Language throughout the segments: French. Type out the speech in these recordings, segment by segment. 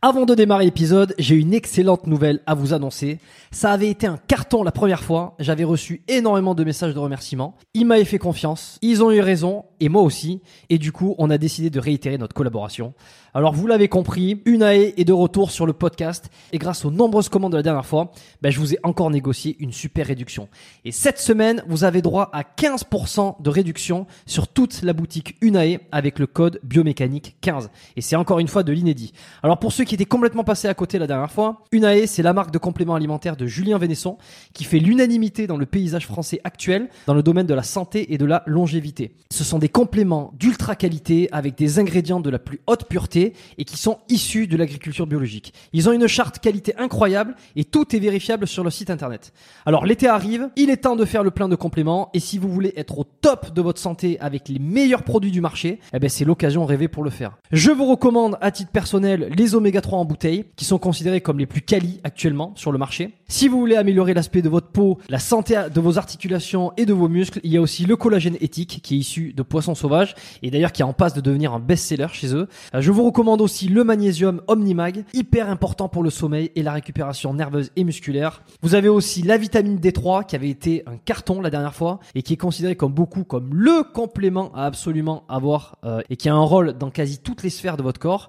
Avant de démarrer l'épisode, j'ai une excellente nouvelle à vous annoncer. Ça avait été un carton la première fois. J'avais reçu énormément de messages de remerciements. Ils m'avaient fait confiance. Ils ont eu raison. Et moi aussi. Et du coup, on a décidé de réitérer notre collaboration. Alors, vous l'avez compris, Unae est de retour sur le podcast. Et grâce aux nombreuses commandes de la dernière fois, ben, je vous ai encore négocié une super réduction. Et cette semaine, vous avez droit à 15% de réduction sur toute la boutique Unae avec le code biomécanique 15. Et c'est encore une fois de l'inédit. Alors, pour ceux qui étaient complètement passés à côté la dernière fois, Unae, c'est la marque de compléments alimentaires de Julien Vénesson qui fait l'unanimité dans le paysage français actuel dans le domaine de la santé et de la longévité. Ce sont des compléments d'ultra qualité avec des ingrédients de la plus haute pureté et qui sont issus de l'agriculture biologique. Ils ont une charte qualité incroyable et tout est vérifiable sur le site internet. Alors l'été arrive, il est temps de faire le plein de compléments et si vous voulez être au top de votre santé avec les meilleurs produits du marché, eh ben c'est l'occasion rêvée pour le faire. Je vous recommande à titre personnel les oméga 3 en bouteille qui sont considérés comme les plus quali actuellement sur le marché. Si vous voulez améliorer l'aspect de votre peau, la santé de vos articulations et de vos muscles, il y a aussi le collagène éthique qui est issu de poissons sauvages et d'ailleurs qui est en passe de devenir un best-seller chez eux. Euh, je vous recommande aussi le magnésium Omnimag, hyper important pour le sommeil et la récupération nerveuse et musculaire. Vous avez aussi la vitamine D3 qui avait été un carton la dernière fois et qui est considéré comme beaucoup comme le complément à absolument avoir euh, et qui a un rôle dans quasi toutes les sphères de votre corps.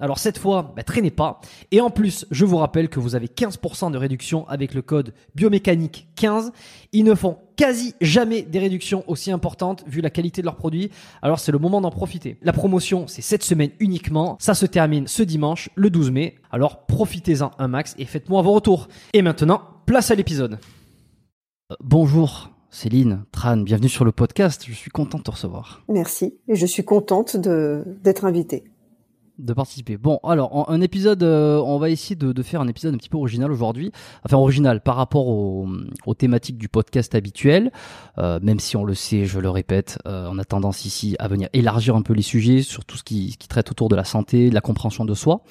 Alors cette fois, bah, traînez pas. Et en plus, je vous rappelle que vous avez 15% de réduction avec le code biomécanique 15. Ils ne font quasi jamais des réductions aussi importantes vu la qualité de leurs produits. Alors c'est le moment d'en profiter. La promotion, c'est cette semaine uniquement. Ça se termine ce dimanche, le 12 mai. Alors profitez-en un max et faites-moi vos retours. Et maintenant, place à l'épisode. Euh, bonjour. Céline, Tran, bienvenue sur le podcast. Je suis content de te recevoir. Merci. Et je suis contente d'être invitée de participer. Bon, alors, un épisode, euh, on va essayer de, faire un épisode un petit peu original aujourd'hui. Enfin, original par rapport aux, thématiques du podcast habituel. Euh, même si on le sait, je le répète, euh, on a tendance ici à venir élargir un peu les sujets sur tout ce qui, qui traite autour de la santé, de la compréhension de soi.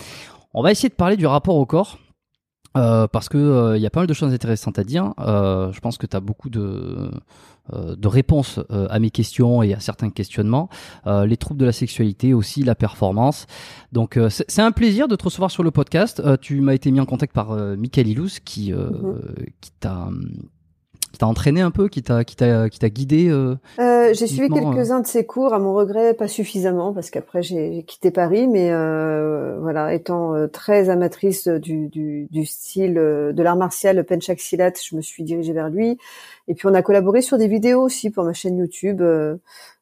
On va essayer de parler du rapport au corps. Parce que il y a pas mal de choses intéressantes à dire. je pense que tu as beaucoup de euh, de réponses euh, à mes questions et à certains questionnements, euh, les troubles de la sexualité, aussi la performance. Donc c'est un plaisir de te recevoir sur le podcast. tu m'as été mis en contact par Michael Ilous qui, mhm. qui t'a qui t'a entraîné un peu, qui t'a qui t'a qui t'a guidé euh, euh, J'ai suivi quelques-uns de ses cours, à mon regret, pas suffisamment parce qu'après j'ai quitté Paris, mais euh, voilà, étant très amatrice du, du, du style de l'art martial Penchak Silat, je me suis dirigée vers lui. Et puis on a collaboré sur des vidéos aussi pour ma chaîne YouTube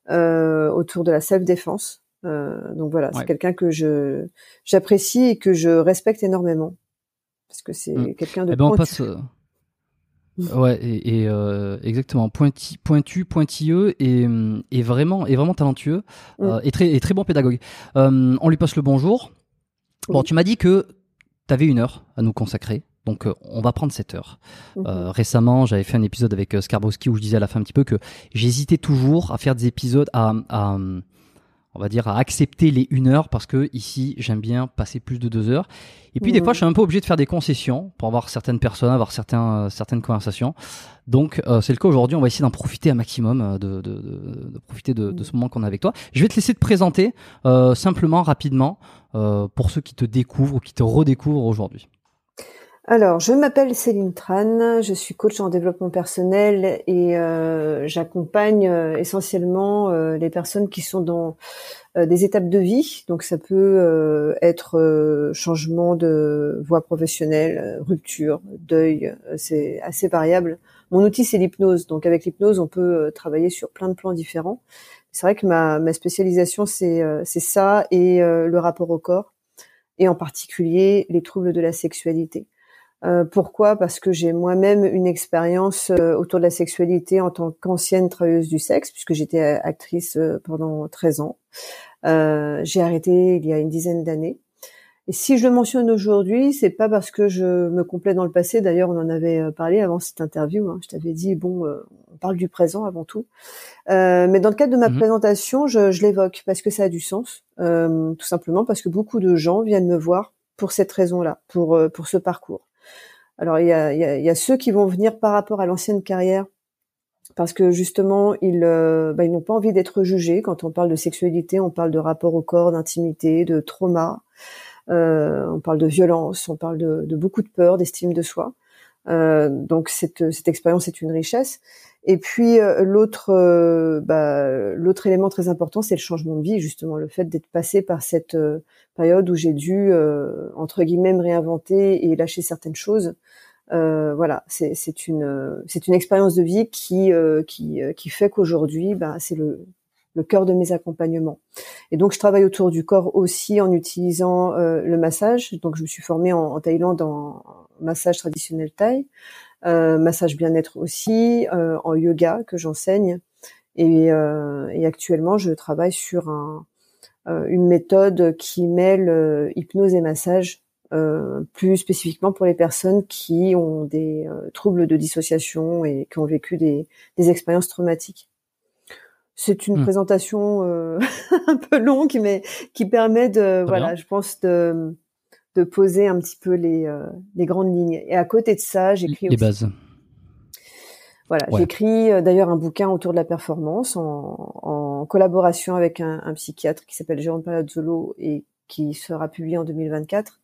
euh, autour de la self-défense. Euh, donc voilà, c'est quelqu'un que je j'apprécie et que je respecte énormément parce que c'est mm. quelqu'un de eh ben Ouais, et, euh, exactement pointu, pointu, pointilleux et, et vraiment et vraiment talentueux mm. euh, et très et très bon pédagogue. Euh, on lui passe le bonjour. Bon, tu m'as dit que tu avais une heure à nous consacrer. Donc on va prendre cette heure. Mm-hmm. récemment, j'avais fait un épisode avec Skarbowski où je disais à la fin un petit peu que j'hésitais toujours à faire des épisodes à, à on va dire, à accepter les une heure parce que ici, j'aime bien passer plus de deux heures. Et puis, des fois, je suis un peu obligé de faire des concessions pour avoir certaines personnes, avoir certains, euh, certaines conversations. Donc, euh, c'est le cas aujourd'hui. On va essayer d'en profiter un maximum, euh, de, de, de, de profiter de, de, ce moment qu'on a avec toi. Je vais te laisser te présenter simplement, rapidement, pour ceux qui te découvrent ou qui te redécouvrent aujourd'hui. Alors, je m'appelle Céline Tran, je suis coach en développement personnel et euh, j'accompagne euh, essentiellement euh, les personnes qui sont dans des étapes de vie. Donc, ça peut être changement de voie professionnelle, rupture, deuil, c'est assez variable. Mon outil, c'est l'hypnose. Donc, avec l'hypnose, on peut travailler sur plein de plans différents. C'est vrai que ma, ma spécialisation, c'est ça et le rapport au corps et en particulier les troubles de la sexualité. Euh, pourquoi? Parce que j'ai moi-même une expérience euh, autour de la sexualité en tant qu'ancienne travailleuse du sexe, puisque j'étais actrice euh, pendant 13 ans. j'ai arrêté il y a une dizaine d'années. Et si je le mentionne aujourd'hui, c'est pas parce que je me complais dans le passé. D'ailleurs, on en avait parlé avant cette interview. Hein. Je t'avais dit bon, on parle du présent avant tout. mais dans le cadre de ma mmh présentation, je, je l'évoque parce que ça a du sens, tout simplement parce que beaucoup de gens viennent me voir pour cette raison-là, pour pour ce parcours. Alors il y a, ceux qui vont venir par rapport à l'ancienne carrière parce que justement ils, euh, bah, ils n'ont pas envie d'être jugés. Quand on parle de sexualité, on parle de rapport au corps, d'intimité, de trauma, euh, on parle de violence, on parle de, beaucoup de peur, d'estime de soi. Euh, donc cette expérience est une richesse. Et puis euh, l'autre euh, bah, l'autre élément très important, c'est le changement de vie, justement, le fait d'être passé par cette euh, période où j'ai dû entre guillemets me réinventer et lâcher certaines choses. voilà, c'est une c'est une expérience de vie qui qui qui fait qu'aujourd'hui, bah, c'est le le cœur de mes accompagnements. Et donc, je travaille autour du corps aussi en utilisant le massage. Donc, je me suis formée en, en Thaïlande en massage traditionnel thaï. Euh, massage bien-être aussi, euh, en yoga que j'enseigne. Et, euh, et, actuellement, je travaille sur un, une méthode qui mêle hypnose et massage, plus spécifiquement pour les personnes qui ont des troubles de dissociation et qui ont vécu des, des expériences traumatiques. C'est une mmh. présentation un peu longue, mais qui permet de, voilà, je pense de de poser un petit peu les, euh, les grandes lignes. Et à côté de ça, j'écris les bases. Voilà, j'écris euh, d'ailleurs un bouquin autour de la performance en, en collaboration avec un, un psychiatre qui s'appelle Jérôme Palazzolo et qui sera publié en 2024.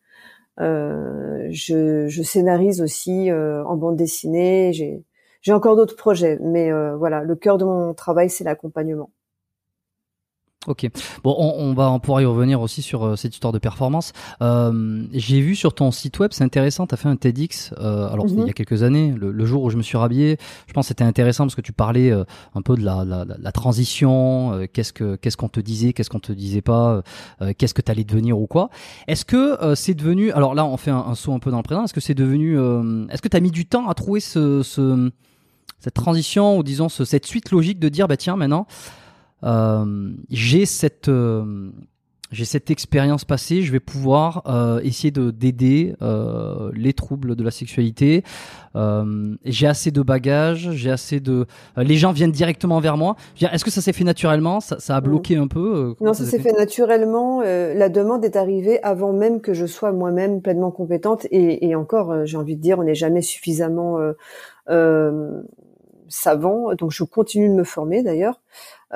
Euh, je, je, scénarise aussi euh, en bande dessinée. J'ai, j'ai encore d'autres projets, mais voilà, le cœur de mon travail, c'est l'accompagnement. Ok. Bon, on, on, va pouvoir y revenir aussi sur euh, cette histoire de performance. Euh, J'ai vu sur ton site web, c'est intéressant, tu as fait un TEDx, euh, alors il y a mhm. quelques années, le, jour où je me suis rhabillé. Je pense que c'était intéressant parce que tu parlais euh, un peu de la, la, la transition, euh, qu'est-ce que qu'est-ce qu'on te disait, qu'est-ce qu'on te disait pas, qu'est-ce que tu allais devenir ou quoi. Est-ce que c'est devenu, alors là on fait un, un, saut un peu dans le présent, est-ce que c'est devenu, est-ce que tu as mis du temps à trouver ce, ce, cette transition ou disons ce, cette suite logique de dire, bah tiens maintenant... Euh, j'ai cette euh, j'ai cette expérience passée, je vais pouvoir euh, essayer de d'aider euh, les troubles de la sexualité. Euh, j'ai assez de bagages, j'ai assez de. les gens viennent directement vers moi. Est-ce que ça s'est fait naturellement? Ça, ça, a bloqué un peu Non, ça, s'est fait, naturellement. la demande est arrivée avant même que je sois moi-même pleinement compétente. Et, et encore, j'ai envie de dire, on n'est jamais suffisamment savant. Donc, je continue de me former d'ailleurs.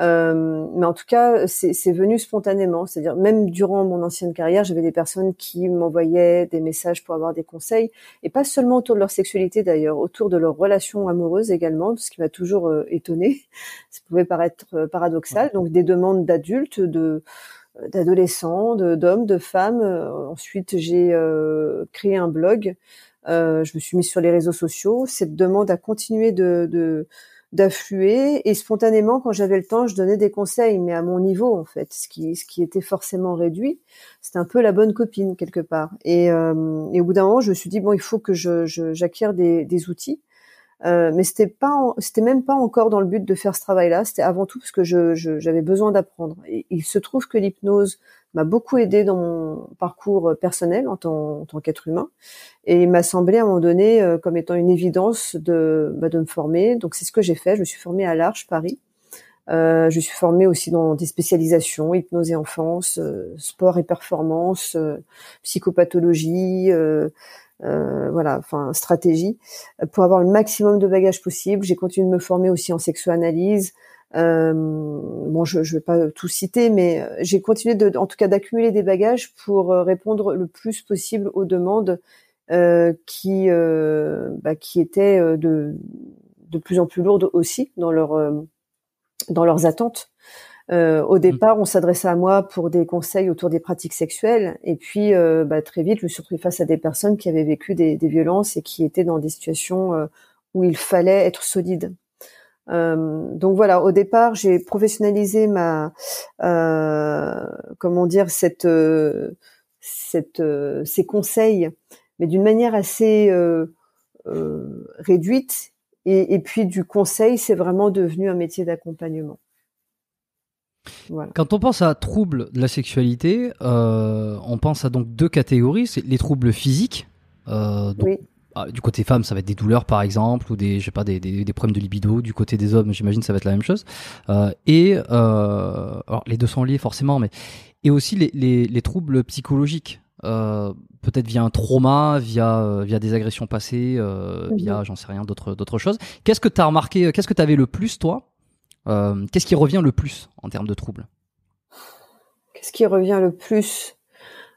Euh, mais en tout cas, c'est venu spontanément. C'est-à-dire, même durant mon ancienne carrière, j'avais des personnes qui m'envoyaient des messages pour avoir des conseils, et pas seulement autour de leur sexualité d'ailleurs, autour de leurs relations amoureuses également, ce qui m'a toujours euh, étonnée. Ça pouvait paraître euh, paradoxal. Donc, des demandes d'adultes, de d'adolescents, d'hommes, de, femmes. ensuite, j'ai créé un blog. je me suis mise sur les réseaux sociaux. Cette demande a continué de, de d'affluer. Et spontanément quand j'avais le temps je donnais des conseils mais à mon niveau en fait ce qui ce qui était forcément réduit c'était un peu la bonne copine quelque part. Et, euh, et au bout d'un moment je me suis dit bon il faut que je j'acquière des, des outils euh, mais c'était pas c'était même pas encore dans le but de faire ce travail là c'était avant tout parce que je j'avais besoin d'apprendre et il se trouve que l'hypnose m'a beaucoup aidé dans mon parcours personnel en tant, tant qu'être humain. Et il m'a semblé à un moment donné euh, comme étant une évidence de, bah, de me former. Donc c'est ce que j'ai fait. Je me suis formée à l'Arche Paris. Euh, je suis formée aussi dans des spécialisations, hypnose et enfance, euh, sport et performance, euh, voilà, enfin stratégie, pour avoir le maximum de bagages possible. J'ai continué de me former aussi en sexoanalyse, euh, bon, je ne vais pas tout citer, mais euh, j'ai continué, de, en tout cas, d'accumuler des bagages pour euh, répondre le plus possible aux demandes qui bah, qui étaient de de plus en plus lourdes aussi dans leur dans leurs attentes. Euh, au mmh. départ, on s'adressait à moi pour des conseils autour des pratiques sexuelles, et puis euh, bah, très vite, je me suis retrouvée face à des personnes qui avaient vécu des, des violences et qui étaient dans des situations euh, où il fallait être solide. Euh, donc voilà, au départ, j'ai professionnalisé ma, comment dire, cette, cette, ces conseils, mais d'une manière assez réduite. Et, et puis du conseil, c'est vraiment devenu un métier d'accompagnement. Quand on pense à troubles de la sexualité, euh, on pense à donc deux catégories. C'est les troubles physiques. Euh, ah, du côté femme, ça va être des douleurs par exemple, ou des, je sais pas, des, des, problèmes de libido. Du côté des hommes, j'imagine, ça va être la même chose. Euh, et alors les deux sont liés forcément, mais et aussi les, les, les troubles psychologiques. peut-être via un trauma, via via des agressions passées, mhm. via j'en sais rien d'autres d'autres choses. Qu'est-ce que tu as remarqué Qu'est-ce que tu avais le plus toi euh, qu'est-ce qui revient le plus en termes de troubles? Qu'est-ce qui revient le plus?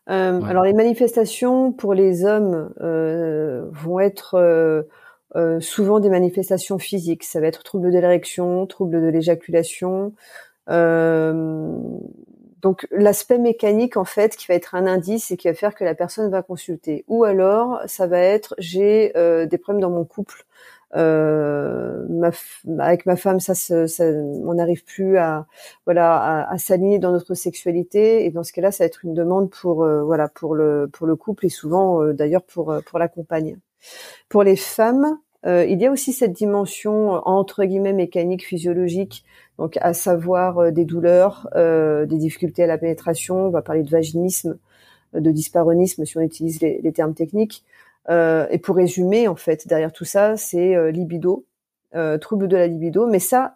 Euh, Alors les manifestations pour les hommes euh, vont être souvent des manifestations physiques. Ça va être trouble de l'érection, trouble de l'éjaculation. donc l'aspect mécanique en fait qui va être un indice et qui va faire que la personne va consulter. Ou alors ça va être j'ai des problèmes dans mon couple euh, ma, avec ma femme, ça, ça on n'arrive plus à voilà à, s'aligner dans notre sexualité et dans ce cas-là, ça va être une demande pour euh, voilà pour le pour le couple et souvent euh, d'ailleurs pour euh, pour la compagne. Pour les femmes, il y a aussi cette dimension entre guillemets mécanique physiologique, donc à savoir des douleurs, des difficultés à la pénétration. On va parler de vaginisme, de dysparonisme si on utilise les termes techniques. Euh, et pour résumer, en fait, derrière tout ça, c'est euh, libido, euh, trouble de la libido. Mais ça,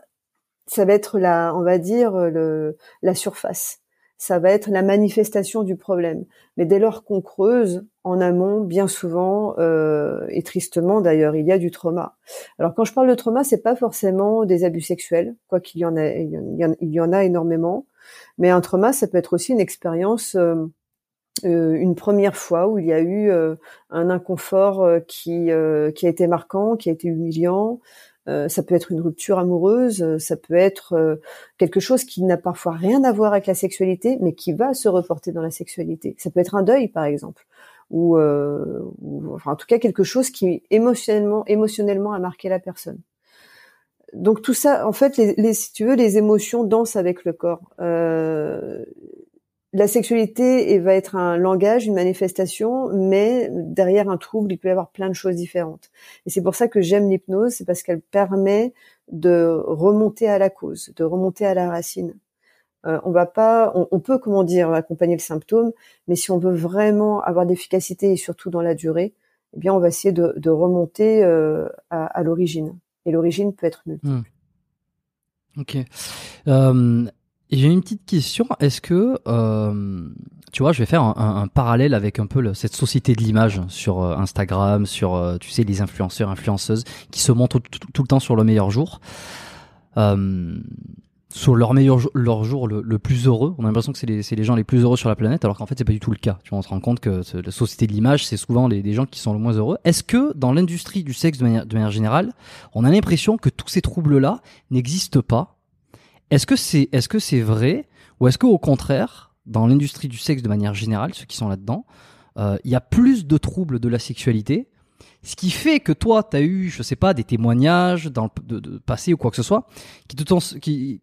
ça va être la, on va dire, le, la surface. Ça va être la manifestation du problème. Mais dès lors qu'on creuse en amont, bien souvent et tristement d'ailleurs, il y a du trauma. Alors quand je parle de trauma, c'est pas forcément des abus sexuels, quoi qu'il y en a, il y en, a énormément. Mais un trauma, ça peut être aussi une expérience euh, une première fois où il y a eu euh, un inconfort euh, qui qui a été marquant, qui a été humiliant. ça peut être une rupture amoureuse, ça peut être quelque chose qui n'a parfois rien à voir avec la sexualité, mais qui va se reporter dans la sexualité. Ça peut être un deuil, par exemple, ou, enfin, en tout cas quelque chose qui émotionnellement, émotionnellement a marqué la personne donc tout ça, en fait, les, si tu veux, les émotions dansent avec le corps. Euh, la sexualité va être un langage, une manifestation, mais derrière un trouble, il peut y avoir plein de choses différentes. Et c'est pour ça que j'aime l'hypnose, c'est parce qu'elle permet de remonter à la cause, de remonter à la racine. Euh, on va pas, on, peut comment dire accompagner le symptôme, mais si on veut vraiment avoir d'efficacité et surtout dans la durée, eh bien on va essayer de, remonter euh, à, l'origine. Et l'origine peut être multiple. Euh, j'ai une petite question. Est-ce que, euh, tu vois, je vais faire un, parallèle avec un peu cette société de l'image sur euh, Instagram, sur, euh, tu sais, les influenceurs, influenceuses qui se montrent tout, le temps sur le meilleur jour. Euh, sur leur meilleur leur jour le, plus heureux. On a l'impression que c'est les, les, gens les plus heureux sur la planète, alors qu'en fait c'est pas du tout le cas. Tu vois, on se rend compte que la société de l'image, c'est souvent les, gens qui sont le moins heureux. Est-ce que dans l'industrie du sexe de de manière générale, on a l'impression que tous ces troubles-là n'existent pas est-ce que c'est est-ce que c'est vrai ou est-ce qu'au contraire, dans l'industrie du sexe de manière générale, ceux qui sont là-dedans, euh, il y a plus de troubles de la sexualité, ce qui fait que toi, tu as eu, je sais pas, des témoignages dans le passé ou quoi que ce soit, qui, te, qui,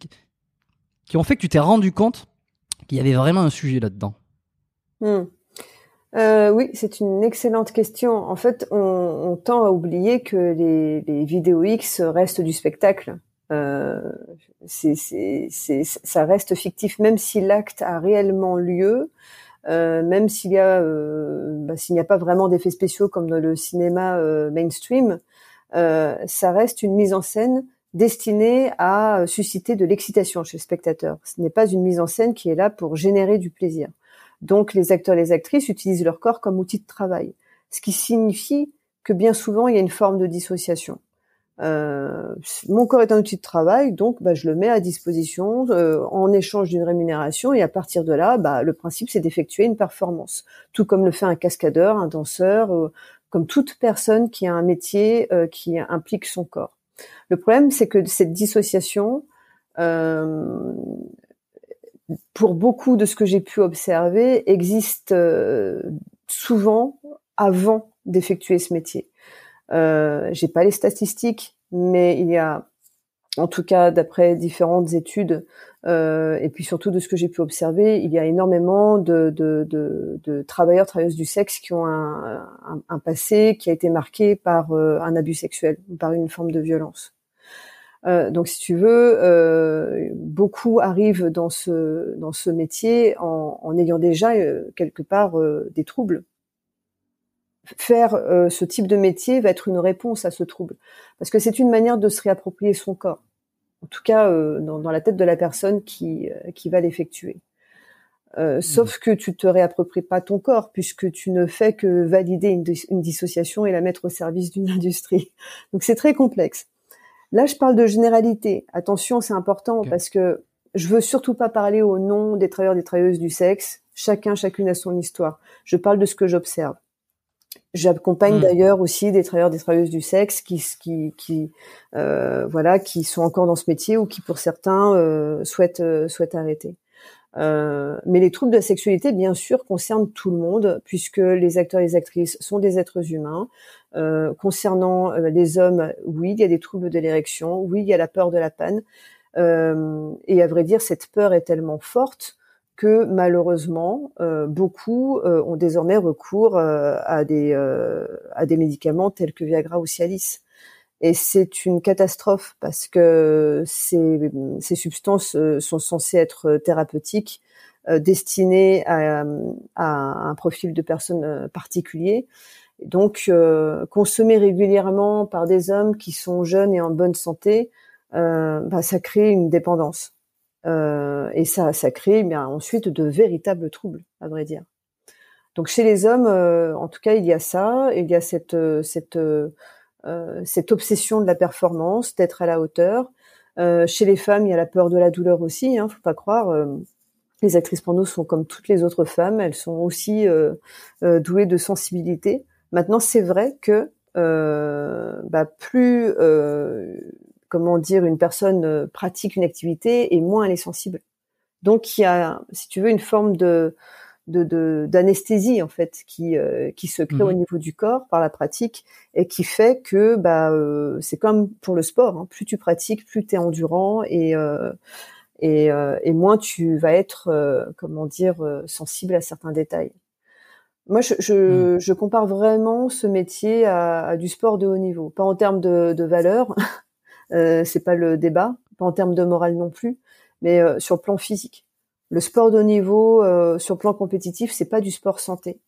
qui ont fait que tu t'es rendu compte qu'il y avait vraiment un sujet là-dedans? Hmm. Euh, oui, c'est une excellente question. En fait, on, tend à oublier que les vidéos X restent du spectacle. Euh, ça reste fictif, même si l'acte a réellement lieu, euh, même s'il y a, euh, bah, s'il n'y a pas vraiment d'effets spéciaux comme dans le cinéma euh, mainstream, euh, ça reste une mise en scène destinée à susciter de l'excitation chez le spectateur. Ce n'est pas une mise en scène qui est là pour générer du plaisir. Donc les acteurs et les actrices utilisent leur corps comme outil de travail, ce qui signifie que bien souvent il y a une forme de dissociation. Euh, mon corps est un outil de travail, donc bah, je le mets à disposition euh, en échange d'une rémunération et à partir de là, bah, le principe c'est d'effectuer une performance, tout comme le fait un cascadeur, un danseur. Euh, comme toute personne qui a un métier qui implique son corps. Le problème, c'est que cette dissociation, pour beaucoup de ce que j'ai pu observer, existe souvent avant d'effectuer ce métier. Euh, j'ai pas les statistiques, mais il y a, en tout cas d'après différentes études, euh, et puis surtout de ce que j'ai pu observer, il y a énormément de, de, de, de travailleurs, travailleuses du sexe qui ont un, un, un passé qui a été marqué par euh, un abus sexuel, par une forme de violence. Euh, donc, si tu veux, euh, beaucoup arrivent dans ce dans ce métier en, en ayant déjà quelque part des troubles faire euh, ce type de métier va être une réponse à ce trouble, parce que c'est une manière de se réapproprier son corps, en tout cas euh, dans, dans, la tête de la personne qui, euh, qui va l'effectuer. Mmh. Sauf que tu te réappropries pas ton corps, puisque tu ne fais que valider une, une dissociation et la mettre au service d'une industrie. Donc c'est très complexe. Là, je parle de généralité. Attention, c'est important parce que je veux surtout pas parler au nom des travailleurs, des travailleuses du sexe. Chacun, chacune a son histoire. Je parle de ce que j'observe. J'accompagne hmm. d'ailleurs aussi des travailleurs, des travailleuses du sexe qui, qui, qui euh, voilà, qui sont encore dans ce métier ou qui, pour certains, euh, souhaitent, euh, souhaitent arrêter. Euh, mais les troubles de la sexualité, bien sûr, concernent tout le monde, puisque les acteurs et les actrices sont des êtres humains. Euh, concernant les hommes, oui, il y a des troubles de l'érection, oui, il y a la peur de la panne. et à vrai dire, cette peur est tellement forte que malheureusement euh, beaucoup euh, ont désormais recours euh, à des à des médicaments tels que Viagra ou Cialis. Et c'est une catastrophe parce que ces, ces substances sont censées être thérapeutiques, destinées à, à, un profil de personnes particulier. Donc, consommer régulièrement par des hommes qui sont jeunes et en bonne santé, bah, ça crée une dépendance. Euh, et ça, ça crée eh bien ensuite de véritables troubles, à vrai dire. Donc chez les hommes, euh, en tout cas, il y a ça, il y a cette euh, cette cette obsession de la performance, d'être à la hauteur. chez les femmes, il y a la peur de la douleur aussi. Hein, faut pas croire. les actrices porno sont comme toutes les autres femmes, elles sont aussi douées de sensibilité. Maintenant, c'est vrai que bah, plus comment dire, une personne euh, pratique une activité et moins elle est sensible. Donc il y a, si tu veux, une forme de d'anesthésie en fait qui euh, qui se crée au mhm. niveau du corps par la pratique et qui fait que bah euh, c'est comme pour le sport hein. plus tu pratiques plus tu es endurant et et, et moins tu vas être comment dire sensible à certains détails moi, je, je, je, compare vraiment ce métier à, à, du sport de haut niveau, pas en termes de, de valeur, c'est pas le débat, pas en termes de morale non plus, mais euh, sur le plan physique. Le sport de haut niveau, euh, sur le plan compétitif, c'est pas du sport santé.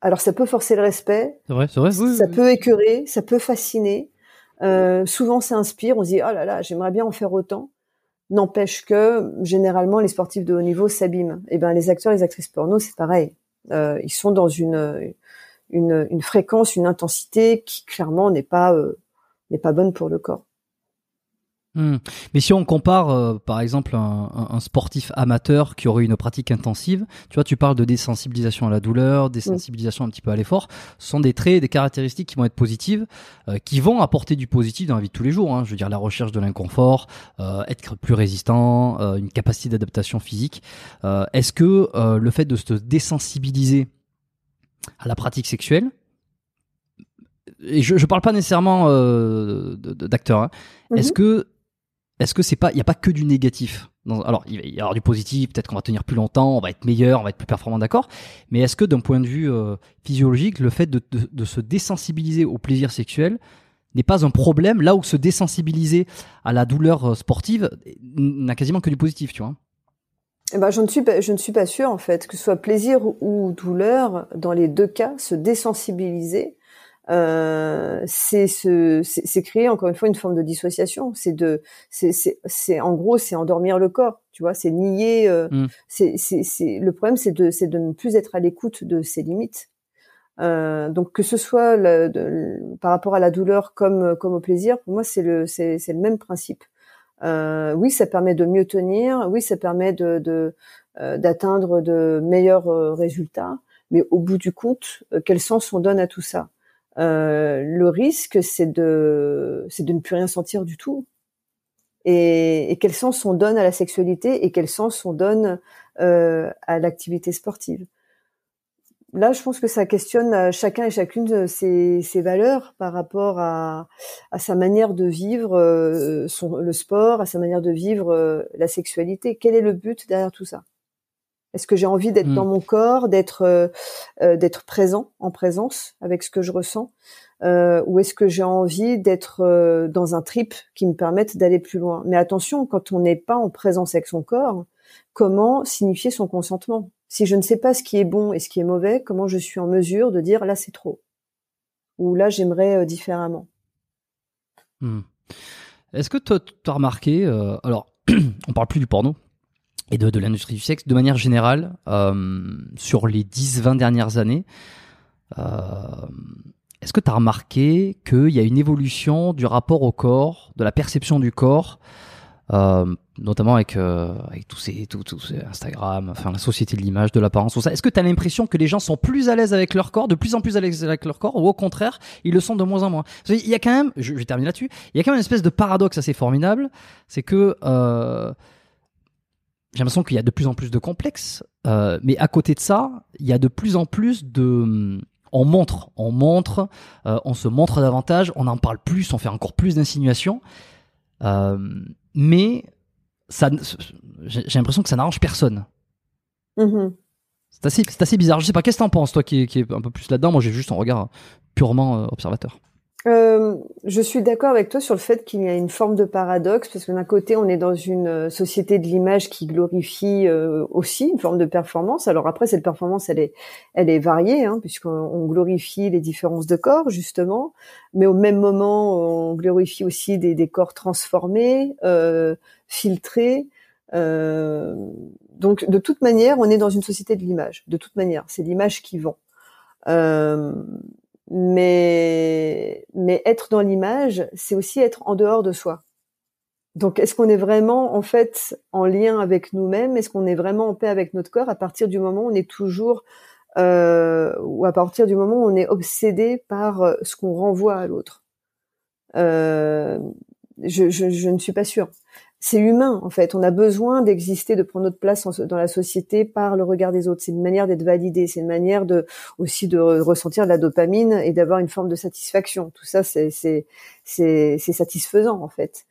Alors ça peut forcer le respect, vrai, vrai, ça peut écœurer, ça peut fasciner. Euh, souvent, ça inspire. On se dit oh là là, j'aimerais bien en faire autant. N'empêche que généralement, les sportifs de haut niveau s'abîment. Et eh ben, les acteurs, les actrices porno, c'est pareil. Euh, ils sont dans une, une, une fréquence, une intensité qui clairement n'est pas n'est pas bonne pour le corps. Hmm. Mais si on compare, euh, par exemple, un, un, sportif amateur qui aurait une pratique intensive, tu vois, tu parles de désensibilisation à la douleur, désensibilisation un petit peu à l'effort, ce sont des traits, des caractéristiques qui vont être positives, euh, qui vont apporter du positif dans la vie de tous les jours. Hein. Je veux dire, la recherche de l'inconfort, euh, être plus résistant, une capacité d'adaptation physique. Est-ce que le fait de se désensibiliser à la pratique sexuelle, et je, je parle pas nécessairement d'acteurs, hein, est-ce que est-ce que c'est pas, il n'y a pas que du négatif alors, il va y avoir du positif, peut-être qu'on va tenir plus longtemps, on va être meilleur, on va être plus performant, d'accord. Mais est-ce que d'un point de vue euh, physiologique, le fait de, se désensibiliser au plaisir sexuel n'est pas un problème là où se désensibiliser à la douleur euh, sportive n'a quasiment que du positif, tu vois? Eh ben, je ne suis pas, je ne suis pas sûre en fait que ce soit plaisir ou douleur, dans les deux cas, se désensibiliser, euh, c'est c'est créer encore une fois une forme de dissociation. C'est de, c'est en gros c'est endormir le corps. Tu vois, c'est nier. Euh, mm. c'est le problème, c'est de c'est de ne plus être à l'écoute de ses limites. Euh, donc que ce soit le, par rapport à la douleur comme comme au plaisir, pour moi c'est le c'est le même principe. Euh, oui, ça permet de mieux tenir. Oui, ça permet de d'atteindre de, de, meilleurs résultats. Mais au bout du compte, quel sens on donne à tout ça? Le risque, c'est de, c'est de ne plus rien sentir du tout. Et, quel sens on donne à la sexualité et quel sens on donne à l'activité sportive? Là, je pense que ça questionne euh, chacun et chacune de ses, valeurs par rapport à, sa manière de vivre euh, le sport, à sa manière de vivre euh, la sexualité. Quel est le but derrière tout ça? Est-ce que j'ai envie d'être mmh. dans mon corps, d'être d'être présent, en présence avec ce que je ressens, ou est-ce que j'ai envie d'être dans un trip qui me permette d'aller plus loin? Mais attention, quand on n'est pas en présence avec son corps, comment signifier son consentement? Si je ne sais pas ce qui est bon et ce qui est mauvais, comment je suis en mesure de dire là c'est trop? Ou là j'aimerais euh, différemment? Hmm. Est-ce que tu as remarqué, euh, alors on parle plus du porno et de, l'industrie du sexe, de manière générale, euh, sur les 10-20 dernières années, est-ce que tu as remarqué qu'il y a une évolution du rapport au corps, de la perception du corps euh, notamment avec euh, avec tous ces tous, ces Instagram, enfin la société de l'image, de l'apparence, tout ça? Est-ce que tu as l'impression que les gens sont plus à l'aise avec leur corps, de plus en plus à l'aise avec leur corps, ou au contraire, ils le sont de moins en moins? Il y a quand même, je, vais terminer là-dessus, il y a quand même une espèce de paradoxe assez formidable, c'est que euh, j'ai l'impression qu'il y a de plus en plus de complexes, euh, mais à côté de ça, il y a de plus en plus de on montre, on montre, euh, on se montre davantage, on en parle plus, on fait encore plus d'insinuations. Euh, mais ça, j'ai l'impression que ça n'arrange personne. Mm-hmm. C'est assez, assez, bizarre. Je sais pas, qu'est-ce que t'en penses, toi qui, qui est un peu plus là-dedans? Moi, j'ai juste un regard purement euh, observateur. Euh, je suis d'accord avec toi sur le fait qu'il y a une forme de paradoxe parce que d'un côté on est dans une euh, société de l'image qui glorifie euh, aussi une forme de performance. Alors après cette performance elle est elle est variée hein, puisqu'on glorifie les différences de corps justement, mais au même moment on glorifie aussi des, des corps transformés, euh, filtrés. donc de toute manière on est dans une société de l'image. De toute manière c'est l'image qui vend. Euh, mais mais être dans l'image, c'est aussi être en dehors de soi. Donc, est-ce qu'on est vraiment en fait en lien avec nous-mêmes? Est-ce qu'on est vraiment en paix avec notre corps à partir du moment où on est toujours euh, ou à partir du moment où on est obsédé par euh, ce qu'on renvoie à l'autre? Euh, je, je, je, ne suis pas sûre c'est humain en fait. On a besoin d'exister, de prendre notre place dans la société par le regard des autres. C'est une manière d'être validé, c'est une manière de aussi de ressentir de la dopamine et d'avoir une forme de satisfaction. Tout ça, c'est satisfaisant en fait.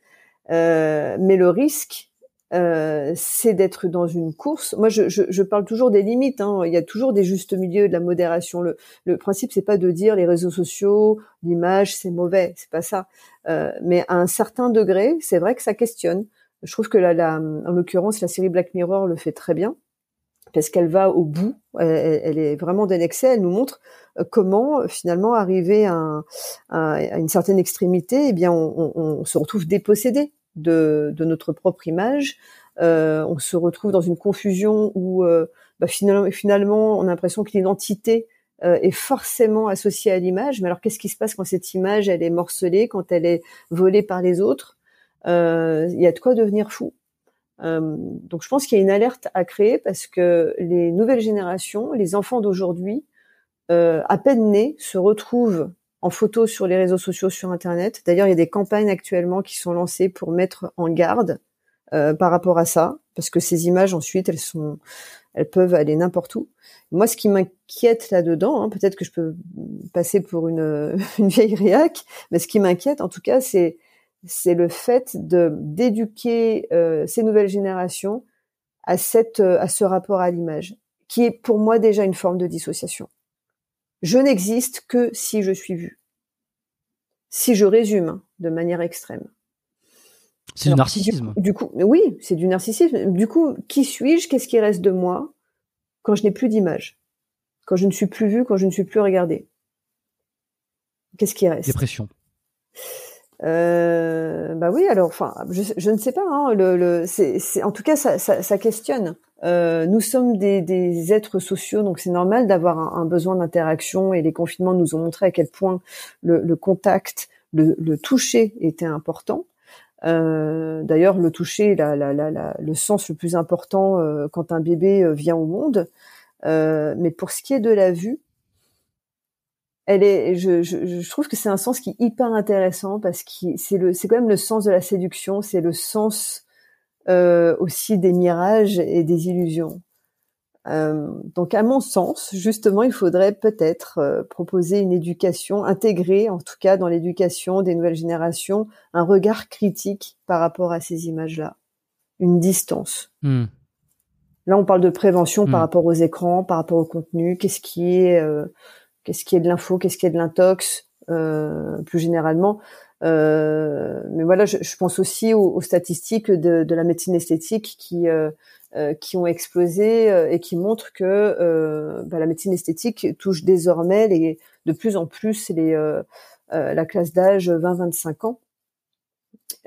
Euh, mais le risque, euh, c'est d'être dans une course. Moi, je, parle toujours des limites. Hein. Il y a toujours des justes milieux, de la modération. Le, le principe, c'est pas de dire les réseaux sociaux, l'image, c'est mauvais. C'est pas ça. Euh, mais à un certain degré, c'est vrai que ça questionne. Je trouve que la, la, en l'occurrence, la série Black Mirror le fait très bien parce qu'elle va au bout. Elle, est vraiment d'un excès. Elle nous montre euh, comment finalement arriver à, une certaine extrémité, eh bien, on, se retrouve dépossédé de, notre propre image. Euh, on se retrouve dans une confusion où euh, bah, finalement, on a l'impression que l'identité est forcément associée à l'image. Mais alors, qu'est-ce qui se passe quand cette image elle est morcelée, quand elle est volée par les autres? Il y a de quoi devenir fou. Euh, donc je pense qu'il y a une alerte à créer parce que les nouvelles générations, les enfants d'aujourd'hui, euh, à peine nés, se retrouvent en photo sur les réseaux sociaux, sur Internet. D'ailleurs, il y a des campagnes actuellement qui sont lancées pour mettre en garde euh, par rapport à ça, parce que ces images ensuite, elles sont, elles peuvent aller n'importe où. Moi, ce qui m'inquiète là-dedans, hein, peut-être que je peux passer pour une, une vieille réac, mais ce qui m'inquiète, en tout cas, c'est c'est le fait de d'éduquer euh, ces nouvelles générations à cette euh, à ce rapport à l'image, qui est pour moi déjà une forme de dissociation. Je n'existe que si je suis vu. Si je résume de manière extrême. C'est du narcissisme. Du, coup, oui, c'est du narcissisme. Du coup, qui suis-je? Qu'est-ce qui reste de moi quand je n'ai plus d'image? Quand je ne suis plus vu Quand je ne suis plus regardé Qu'est-ce qui reste? Dépression. Euh, bah oui, alors, enfin, je, je ne sais pas. Hein, le, le c'est, en tout cas, ça, ça, ça questionne. Euh, nous sommes des, des, êtres sociaux, donc c'est normal d'avoir un, besoin d'interaction. Et les confinements nous ont montré à quel point le, le contact, le, le, toucher était important. Euh, d'ailleurs, le toucher, la, la, la, le sens le plus important euh, quand un bébé euh, vient au monde. Euh, mais pour ce qui est de la vue, elle est, je, je, je trouve que c'est un sens qui est hyper intéressant parce que c'est le, c'est quand même le sens de la séduction, c'est le sens euh, aussi des mirages et des illusions. Euh, donc, à mon sens, justement, il faudrait peut-être euh, proposer une éducation intégrée, en tout cas dans l'éducation des nouvelles générations, un regard critique par rapport à ces images-là, une distance. Hmm. Là, on parle de prévention par hmm. rapport aux écrans, par rapport au contenu. Qu'est-ce qui est, euh, qu'est-ce qui est de l'info, qu'est-ce qui est de l'intox, euh, plus généralement. Euh, mais voilà, je, je, pense aussi aux, aux statistiques de, de, la médecine esthétique qui euh, euh qui ont explosé euh, et qui montrent que bah, la médecine esthétique touche désormais les, de plus en plus les, la classe d'âge 20-25 ans.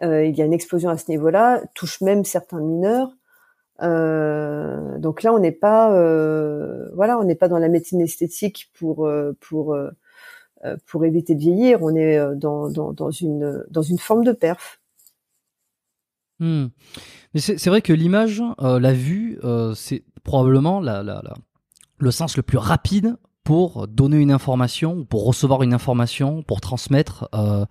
il y a une explosion à ce niveau-là, touche même certains mineurs. Euh, donc là, on n'est pas, euh, voilà, on n'est pas dans la médecine esthétique pour pour pour éviter de vieillir. On est dans dans, une dans une forme de perf. Hmm. Mais c'est vrai que l'image, la vue, c'est probablement la, le sens le plus rapide pour donner une information, pour recevoir une information, pour transmettre. Euh,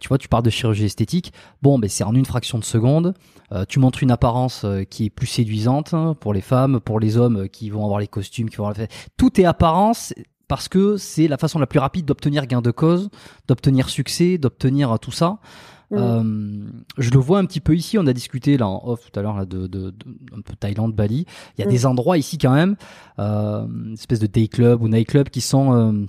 tu vois, tu parles de chirurgie esthétique. Bon, ben c'est en une fraction de seconde. Euh, tu montres une apparence euh, qui est plus séduisante hein, pour les femmes, pour les hommes qui vont avoir les costumes, qui vont avoir... tout est apparence parce que c'est la façon la plus rapide d'obtenir gain de cause, d'obtenir succès, d'obtenir tout ça. Mm. Euh, je le vois un petit peu ici. On a discuté là en off tout à l'heure de, de, de, un peu Thaïlande, Bali. Il y a mm. des endroits ici quand même, euh, une espèce de day club ou night club qui sont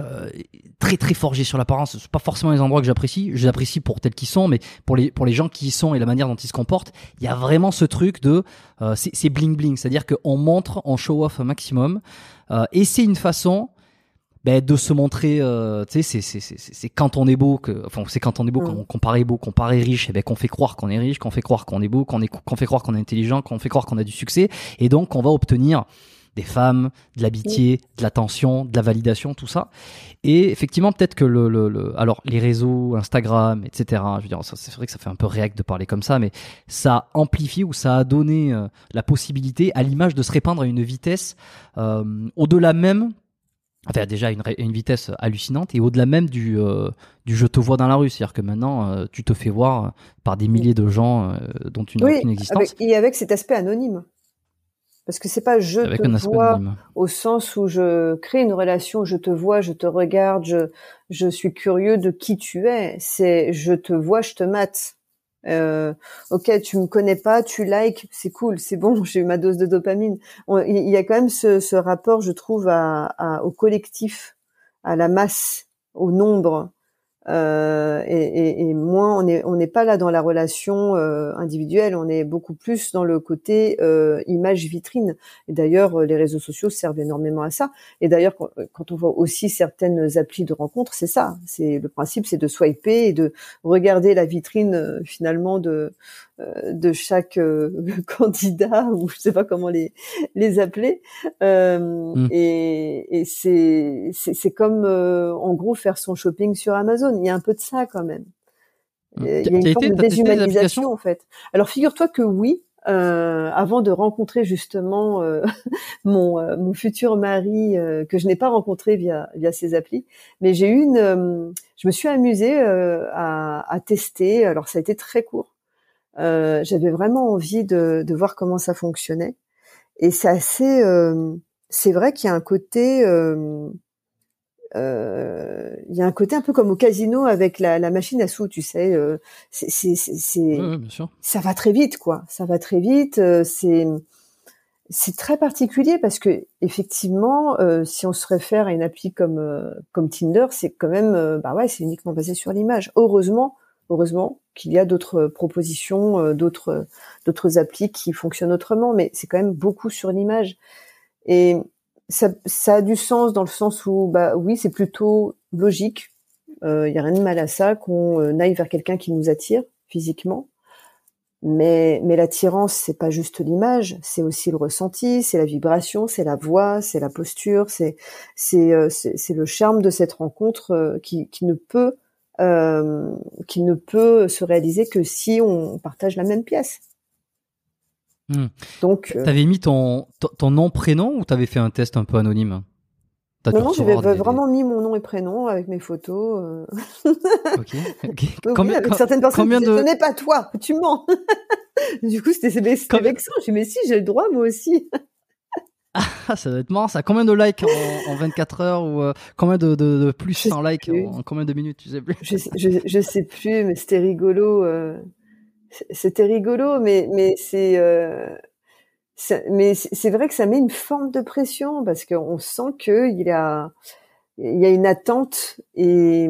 euh, très très forgés sur l'apparence. C'est pas forcément les endroits que j'apprécie. Je les apprécie pour tels qu'ils sont, mais pour les pour les gens qui y sont et la manière dont ils se comportent, il y a vraiment ce truc de c'est bling bling, c'est-à-dire qu'on montre, on show off un maximum, et c'est une façon ben, de se montrer euh, tu sais c'est c'est c'est quand on est beau que enfin c'est quand on est beau mm. qu'on paraît beau qu'on paraît riche et ben qu'on fait croire qu'on est riche qu'on fait croire qu'on est beau qu'on est qu'on fait croire qu'on est intelligent qu'on fait croire qu'on a du succès et donc on va obtenir des femmes, de l'amitié, de l'attention, de la validation, tout ça. Et effectivement, peut-être que le, le, le, alors les réseaux, Instagram, etc. Je veux dire, c'est vrai que ça fait un peu réact de parler comme ça, mais ça amplifie ou ça a donné euh, la possibilité à l'image de se répandre à une vitesse euh, au-delà même Enfin, déjà une, une, vitesse hallucinante et au-delà même du, euh, du je te vois dans la rue, c'est-à-dire que maintenant euh, tu te fais voir par des milliers de gens euh, dont tu n'as aucune existence. Avec, et avec cet aspect anonyme, parce que c'est pas je te vois au sens où je crée une relation, je te vois, je te regarde, je je suis curieux de qui tu es. C'est je te vois, je te mate. Euh, ok, tu me connais pas, tu likes, c'est cool, c'est bon, j'ai eu ma dose de dopamine. Il y a quand même ce, rapport, je trouve, au collectif, à la masse, au nombre, euh, et, et, et, moins on est on n'est pas là dans la relation euh, individuelle, on est beaucoup plus dans le côté euh, image vitrine. Et d'ailleurs, les réseaux sociaux servent énormément à ça. Et d'ailleurs, quand, quand, on voit aussi certaines applis de rencontres, c'est ça. C'est le principe, c'est de swiper et de regarder la vitrine euh, finalement de euh, de chaque euh, candidat ou je sais pas comment les les appeler euh, mm. et, et c'est c'est comme en gros faire son shopping sur Amazon il y a un peu de ça quand même mm. il y a une forme de déshumanisation en fait alors figure-toi que oui euh, avant de rencontrer justement euh, mon, mon futur mari que je n'ai pas rencontré via via ces applis, mais j'ai eu une, je me suis amusée à, à, tester. Alors ça a été très court, euh, j'avais vraiment envie de, de, voir comment ça fonctionnait. Et c'est assez, euh, c'est vrai qu'il y a un côté, euh, euh, il y a un côté un peu comme au casino avec la, la machine à sous, tu sais. Euh, c'est, c'est, c'est, ça va très vite, quoi. Ça va très vite. Euh, c'est, c'est très particulier parce que effectivement, euh, si on se réfère à une appli comme comme Tinder, c'est quand même, bah ouais, c'est uniquement basé sur l'image. Heureusement heureusement qu'il y a d'autres propositions, euh, d'autres d'autres applis qui fonctionnent autrement, mais c'est quand même beaucoup sur l'image. Et ça, a du sens dans le sens où, bah oui, c'est plutôt logique. Il euh, y a rien de mal à ça qu'on euh, aille vers quelqu'un qui nous attire physiquement. Mais, mais l'attirance, c'est pas juste l'image, c'est aussi le ressenti, c'est la vibration, c'est la voix, c'est la posture, c'est c'est c'est le charme de cette rencontre qui, qui ne peut euh, qui ne peut se réaliser que si on partage la même pièce. Hmm. Donc, euh, t'avais mis ton, ton nom prénom ou t'avais fait un test un peu anonyme? Non, non, j'avais vraiment mis mon nom et prénom avec mes photos. Euh. ok. combien, avec certaines personnes combien de... ce n'est pas toi, tu mens. du coup, c'était vexant. J'ai dit, mais si, j'ai le droit, moi aussi. Ah, ça doit être marrant, ça. Combien de likes en, 24 heures ou euh, combien de, de, plus en likes en, combien de minutes, tu sais plus? Je, je, sais plus, mais c'était rigolo. Euh, c'était rigolo, mais, mais c'est mais c'est vrai que ça met une forme de pression parce qu'on sent qu'il y a, il y a une attente et,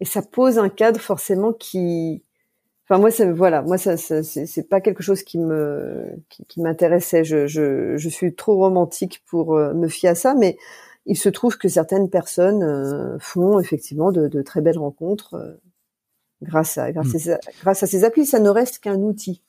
et ça pose un cadre forcément qui, enfin moi ça, voilà, moi ça, ça c'est pas quelque chose qui me, qui, m'intéressait. Je, je, je suis trop romantique pour euh, me fier à ça, mais il se trouve que certaines personnes euh, font effectivement de, de, très belles rencontres euh, grâce à grâce, mmh. à, grâce à ces applis. Ça ne reste qu'un outil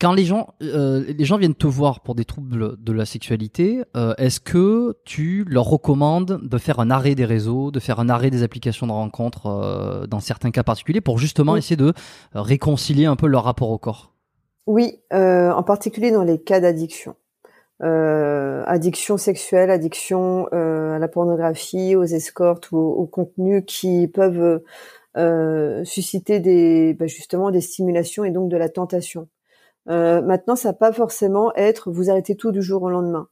quand les gens, euh, les gens viennent te voir pour des troubles de la sexualité, euh, est-ce que tu leur recommandes de faire un arrêt des réseaux, de faire un arrêt des applications de rencontres euh, dans certains cas particuliers pour justement essayer de réconcilier un peu leur rapport au corps? Oui, en particulier dans les cas d'addiction. addiction sexuelle, addiction à la pornographie, aux escortes ou aux, contenus qui peuvent susciter des, bah, justement des stimulations et donc de la tentation. Euh, maintenant, ça va pas forcément être vous arrêtez tout du jour au lendemain.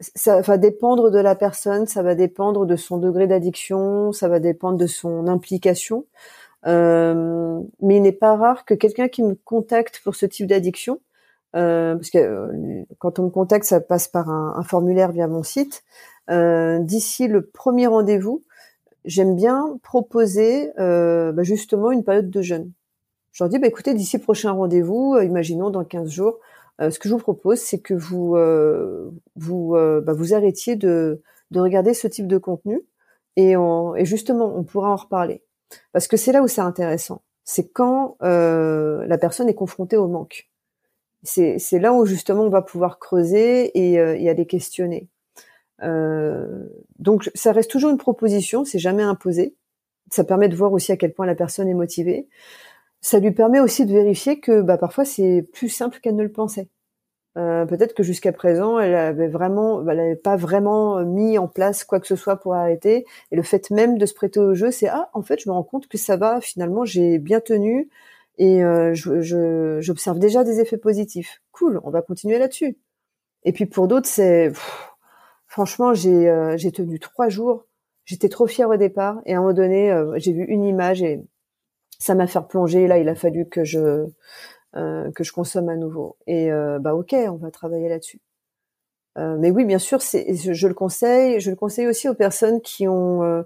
Ça va dépendre de la personne, ça va dépendre de son degré d'addiction, ça va dépendre de son implication. Euh, mais il n'est pas rare que quelqu'un qui me contacte pour ce type d'addiction, euh, parce que euh, quand on me contacte, ça passe par un, formulaire via mon site. Euh, d'ici le premier rendez-vous, j'aime bien proposer euh, bah justement une période de jeûne. Je leur dis, bah, écoutez, d'ici prochain rendez-vous, euh, imaginons dans 15 jours, euh, ce que je vous propose, c'est que vous euh, vous bah, vous arrêtiez de, de regarder ce type de contenu et, et justement, on pourra en reparler. Parce que c'est là où c'est intéressant. C'est quand la personne est confrontée au manque. C'est, là où justement on va pouvoir creuser et, et aller questionner. donc ça reste toujours une proposition, c'est jamais imposé. Ça permet de voir aussi à quel point la personne est motivée ça lui permet aussi de vérifier que bah, parfois c'est plus simple qu'elle ne le pensait. Euh, peut-être que jusqu'à présent, elle avait vraiment, bah, elle n'avait pas vraiment mis en place quoi que ce soit pour arrêter. Et le fait même de se prêter au jeu, c'est ah, en fait, je me rends compte que ça va. Finalement, j'ai bien tenu et euh, j'observe déjà des effets positifs. Cool, on va continuer là-dessus. Et puis pour d'autres, c'est franchement, j'ai euh, tenu trois jours. J'étais trop fière au départ et à un moment donné, j'ai vu une image et ça m'a fait plonger. Là, il a fallu que je euh, que je consomme à nouveau. Et euh, bah ok, on va travailler là-dessus. Euh, mais oui, bien sûr, je, le conseille. Je le conseille aussi aux personnes qui ont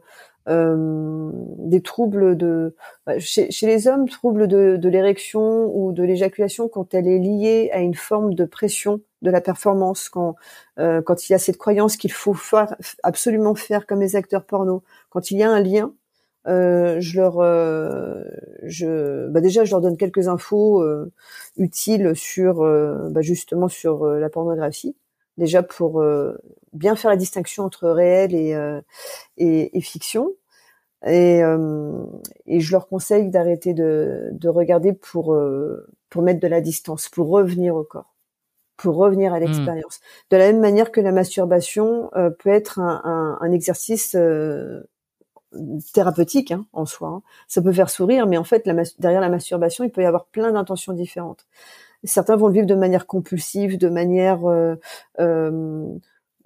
des troubles de bah, chez, les hommes, troubles de, de l'érection ou de l'éjaculation quand elle est liée à une forme de pression de la performance, quand quand il y a cette croyance qu'il faut absolument faire comme les acteurs porno, quand il y a un lien euh, je leur, euh, je, bah déjà, je leur donne quelques infos euh, utiles sur, bah justement sur la pornographie, déjà pour bien faire la distinction entre réel et et, et, fiction. Et, et je leur conseille d'arrêter de, de regarder pour pour mettre de la distance, pour revenir au corps, pour revenir à mmh. l'expérience. De la même manière que la masturbation peut être un, un, un exercice thérapeutique hein, en soi. Hein. Ça peut faire sourire, mais en fait, derrière la masturbation, il peut y avoir plein d'intentions différentes. Certains vont le vivre de manière compulsive, de manière euh, euh,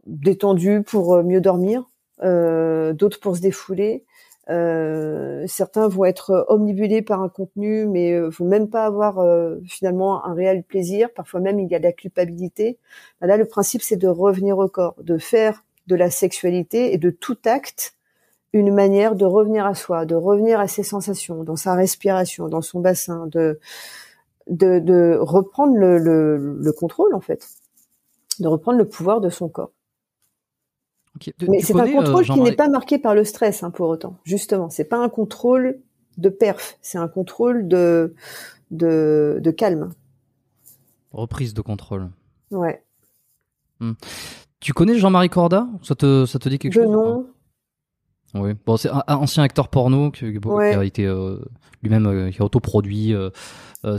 détendue pour euh, mieux dormir, euh, d'autres pour se défouler. Euh, certains vont être omnibulés par un contenu, mais vont même pas avoir finalement un réel plaisir. Parfois même, il y a de la culpabilité. Là, le principe, c'est de revenir au corps, de faire de la sexualité et de tout acte une manière de revenir à soi, de revenir à ses sensations, dans sa respiration, dans son bassin, de de, de reprendre le, le, le, contrôle en fait, de reprendre le pouvoir de son corps. Mais c'est un contrôle euh, qui n'est pas marqué par le stress hein, pour autant. Justement, c'est pas un contrôle de perf, c'est un contrôle de, de de calme. Reprise de contrôle. Ouais. Hmm. Tu connais Jean-Marie Corda? Ça te ça te dit quelque chose Non. Oui, bon, c'est un, ancien acteur porno qui, a été lui-même qui a autoproduit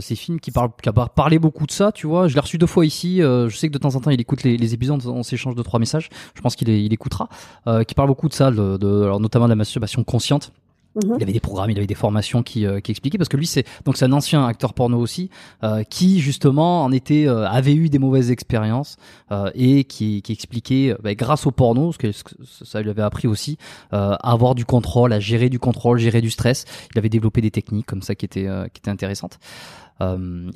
ces films, qui parle, qui a parlé beaucoup de ça, tu vois. Je l'ai reçu deux fois ici. je sais que de temps en temps il écoute les, épisodes, on s'échange deux trois messages. Je pense qu'il il écoutera. qui parle beaucoup de ça, de, de alors notamment de la masturbation consciente. Mhm. Il avait des programmes, il avait des formations qui, euh, qui expliquaient parce que lui c'est donc c'est un ancien acteur porno aussi euh, qui justement en était euh, avait eu des mauvaises expériences et qui, qui expliquait bah, grâce au porno ce que, ça lui avait appris aussi à avoir du contrôle, à gérer du contrôle, gérer du stress. Il avait développé des techniques comme ça qui étaient qui étaient intéressantes.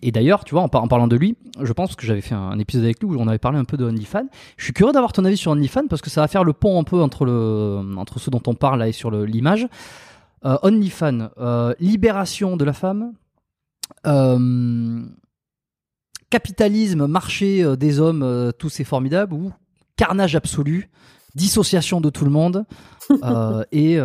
et d'ailleurs, tu vois, en, parlant de lui, je pense que j'avais fait un, épisode avec lui où on avait parlé un peu de OnlyFans. Je suis curieux d'avoir ton avis sur OnlyFans parce que ça va faire le pont un peu entre le entre ce dont on parle là et sur l'image. Euh, OnlyFans, euh, libération de la femme, euh, capitalisme, marché des hommes, tout c'est formidable, ou carnage absolu, dissociation de tout le monde et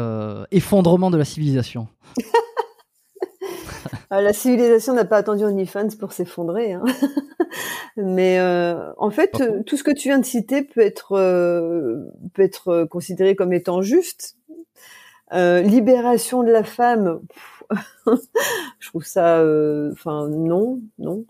effondrement de la civilisation. la civilisation n'a pas attendu OnlyFans pour s'effondrer. Hein. Mais en fait, tout ce que tu viens de citer peut être, peut être considéré comme étant juste. Euh, libération de la femme, je trouve ça, euh, enfin non, non,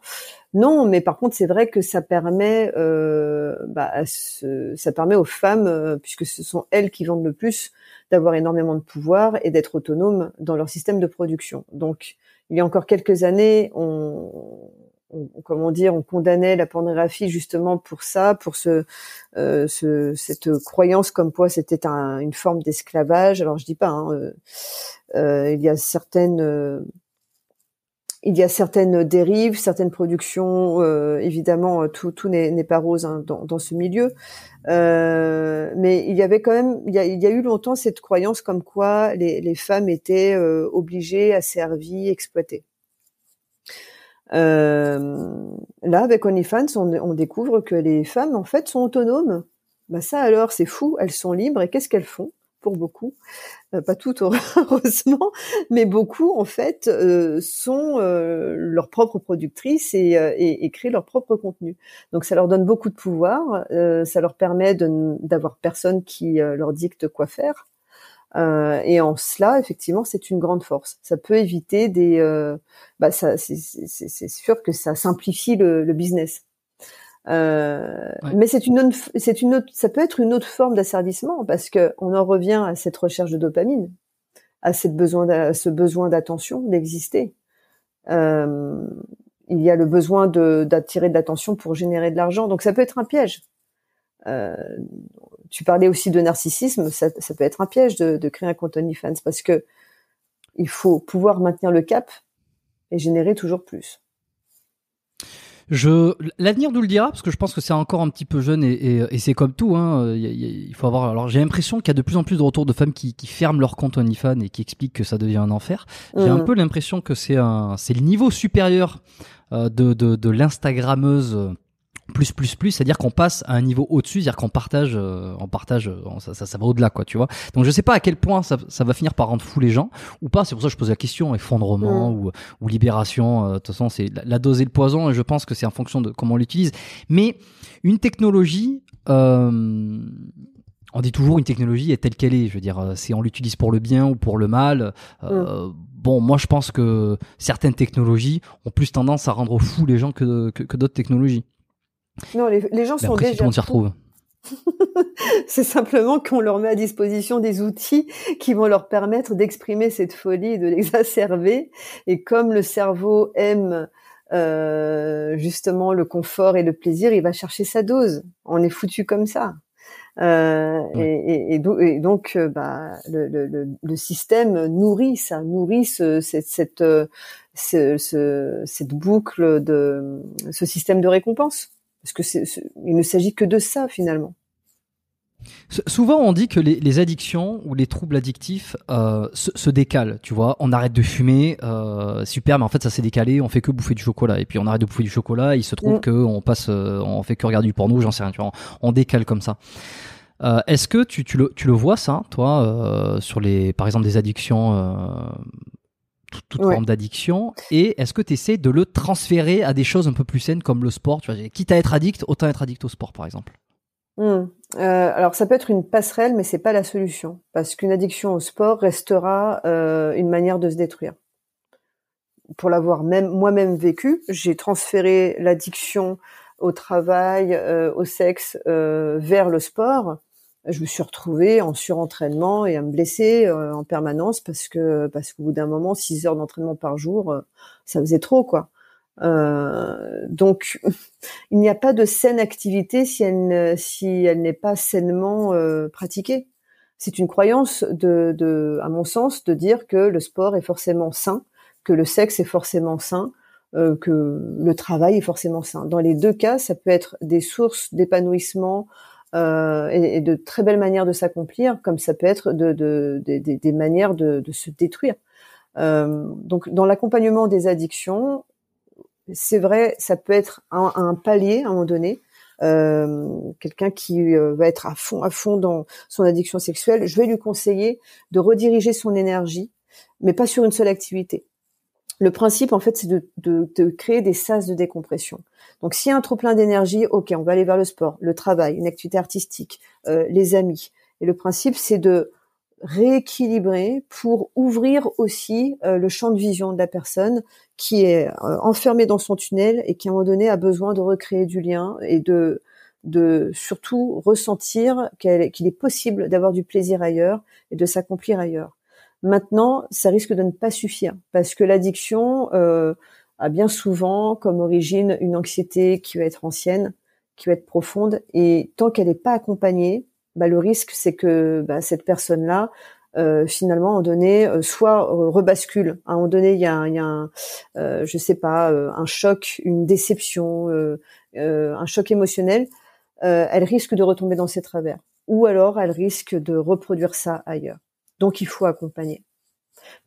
non. Mais par contre, c'est vrai que ça permet, euh, bah, ça permet aux femmes, puisque ce sont elles qui vendent le plus, d'avoir énormément de pouvoir et d'être autonomes dans leur système de production. Donc, il y a encore quelques années, on, on, comment dire, on condamnait la pornographie justement pour ça, pour ce, euh, ce cette croyance comme quoi c'était un, une forme d'esclavage. Alors je dis pas, hein, euh, euh, il y a certaines il y a certaines dérives, certaines productions. évidemment, tout, tout n'est pas rose hein, dans, dans, ce milieu, mais il y avait quand même, il y a, il y a eu longtemps cette croyance comme quoi les, les femmes étaient obligées, asservies, exploitées. Euh, là, avec OnlyFans, on, on, découvre que les femmes, en fait, sont autonomes. Bah ça alors, c'est fou, elles sont libres. Et qu'est-ce qu'elles font? Pour beaucoup euh, Pas toutes, heureusement, mais beaucoup, en fait, euh, sont euh, leurs propres productrices et, et, et, créent leur propre contenu. Donc, ça leur donne beaucoup de pouvoir. ça leur permet d'avoir personne qui leur dicte quoi faire. Euh, et en cela, effectivement, c'est une grande force. Ça peut éviter des, euh, bah ça, c'est sûr que ça simplifie le, le business. Euh, Mais c'est une, c'est une autre, ça peut être une autre forme d'asservissement parce que on en revient à cette recherche de dopamine, à cette besoin, à ce besoin d'attention, d'exister. Euh, il y a le besoin d'attirer de l'attention pour générer de l'argent, donc ça peut être un piège. Euh, tu parlais aussi de narcissisme, ça, peut être un piège de, créer un compte OnlyFans parce que il faut pouvoir maintenir le cap et générer toujours plus. Je l'avenir nous le dira parce que je pense que c'est encore un petit peu jeune et, c'est comme tout. Hein, il, faut avoir. Alors j'ai l'impression qu'il y a de plus en plus de retours de femmes qui, ferment leur compte OnlyFans et qui expliquent que ça devient un enfer. J'ai un mmh. peu l'impression que c'est un c'est le niveau supérieur euh, de, de, de l'instagrammeuse plus plus plus c'est à dire qu'on passe à un niveau au-dessus c'est à dire qu'on partage euh, on partage euh, ça, ça, ça va au-delà quoi tu vois donc je sais pas à quel point ça, ça va finir par rendre fou les gens ou pas c'est pour ça que je pose la question effondrement mm. ou, ou libération euh, de toute façon c'est la, dose et le poison et je pense que c'est en fonction de comment on l'utilise mais une technologie euh, on dit toujours une technologie est telle qu'elle est. Je veux dire, si on l'utilise pour le bien ou pour le mal. Euh, mm. Bon, moi, je pense que certaines technologies ont plus tendance à rendre fou les gens que, que, que d'autres technologies. Non, les, les gens sont déjà. s'y retrouve. c'est simplement qu'on leur met à disposition des outils qui vont leur permettre d'exprimer cette folie et de l'exacerber. Et comme le cerveau aime euh, justement le confort et le plaisir, il va chercher sa dose. On est foutu comme ça. Euh, et, et, et, donc, euh, bah, le, le, le, système nourrit ça, nourrit ce, cette, cette, euh, ce, ce, cette boucle de ce système de récompense. Parce que c'est, il ne s'agit que de ça finalement. Souvent, on dit que les, addictions ou les troubles addictifs euh, se, décalent. Tu vois, on arrête de fumer, euh, super, mais en fait, ça s'est décalé. On fait que bouffer du chocolat, et puis on arrête de bouffer du chocolat. Il se trouve mm. que on passe, euh, on fait que regarder du porno, j'en sais rien. Tu vois, on, décale comme ça. est-ce que tu, tu, le, tu le vois ça, toi, sur les, par exemple, des addictions toute, forme d'addiction et est-ce que tu essaies de le transférer à des choses un peu plus saines comme le sport tu vois quitte à être addict autant être addict au sport par exemple mmh. euh, alors ça peut être une passerelle, mais c'est pas la solution, parce qu'une addiction au sport restera euh, une manière de se détruire. Pour l'avoir même moi-même vécu, j'ai transféré l'addiction au travail, euh, au sexe vers le sport. Je me suis retrouvée en surentraînement et à me blesser en permanence parce que parce qu'au bout d'un moment, six heures d'entraînement par jour, ça faisait trop quoi. Euh, donc, il n'y a pas de saine activité si elle, si elle n'est pas sainement euh, pratiquée. C'est une croyance, de, de, à mon sens, de dire que le sport est forcément sain, que le sexe est forcément sain, euh, que le travail est forcément sain. Dans les deux cas, ça peut être des sources d'épanouissement euh, et, de très belles manières de s'accomplir, comme ça peut être de, de, des manières de, de, se détruire. Euh, donc, dans l'accompagnement des addictions, c'est vrai, ça peut être un, un, palier à un moment donné. Euh, quelqu'un qui euh, va être à fond, à fond dans son addiction sexuelle, je vais lui conseiller de rediriger son énergie, mais pas sur une seule activité. Le principe, en fait, c'est de, de, créer des sas de décompression. Donc, s'il y a un trop plein d'énergie, ok, on va aller vers le sport, le travail, une activité artistique, euh, les amis. Et le principe, c'est de rééquilibrer pour ouvrir aussi euh, le champ de vision de la personne qui est euh, enfermée dans son tunnel et qui à un moment donné a besoin de recréer du lien et de surtout ressentir qu'il est possible d'avoir du plaisir ailleurs et de s'accomplir ailleurs. Maintenant, ça risque de ne pas suffire parce que l'addiction euh, a bien souvent comme origine une anxiété qui va être ancienne, qui va être profonde et tant qu'elle n'est pas accompagnée, bah, le risque c'est que bah, cette personne-là euh, finalement, à un donné, euh, soit rebascule. À un moment donné, il y a, y a un, je sais pas, un choc, une déception, un choc émotionnel. elle risque de retomber dans ses travers, ou alors elle risque de reproduire ça ailleurs. Donc, il faut accompagner.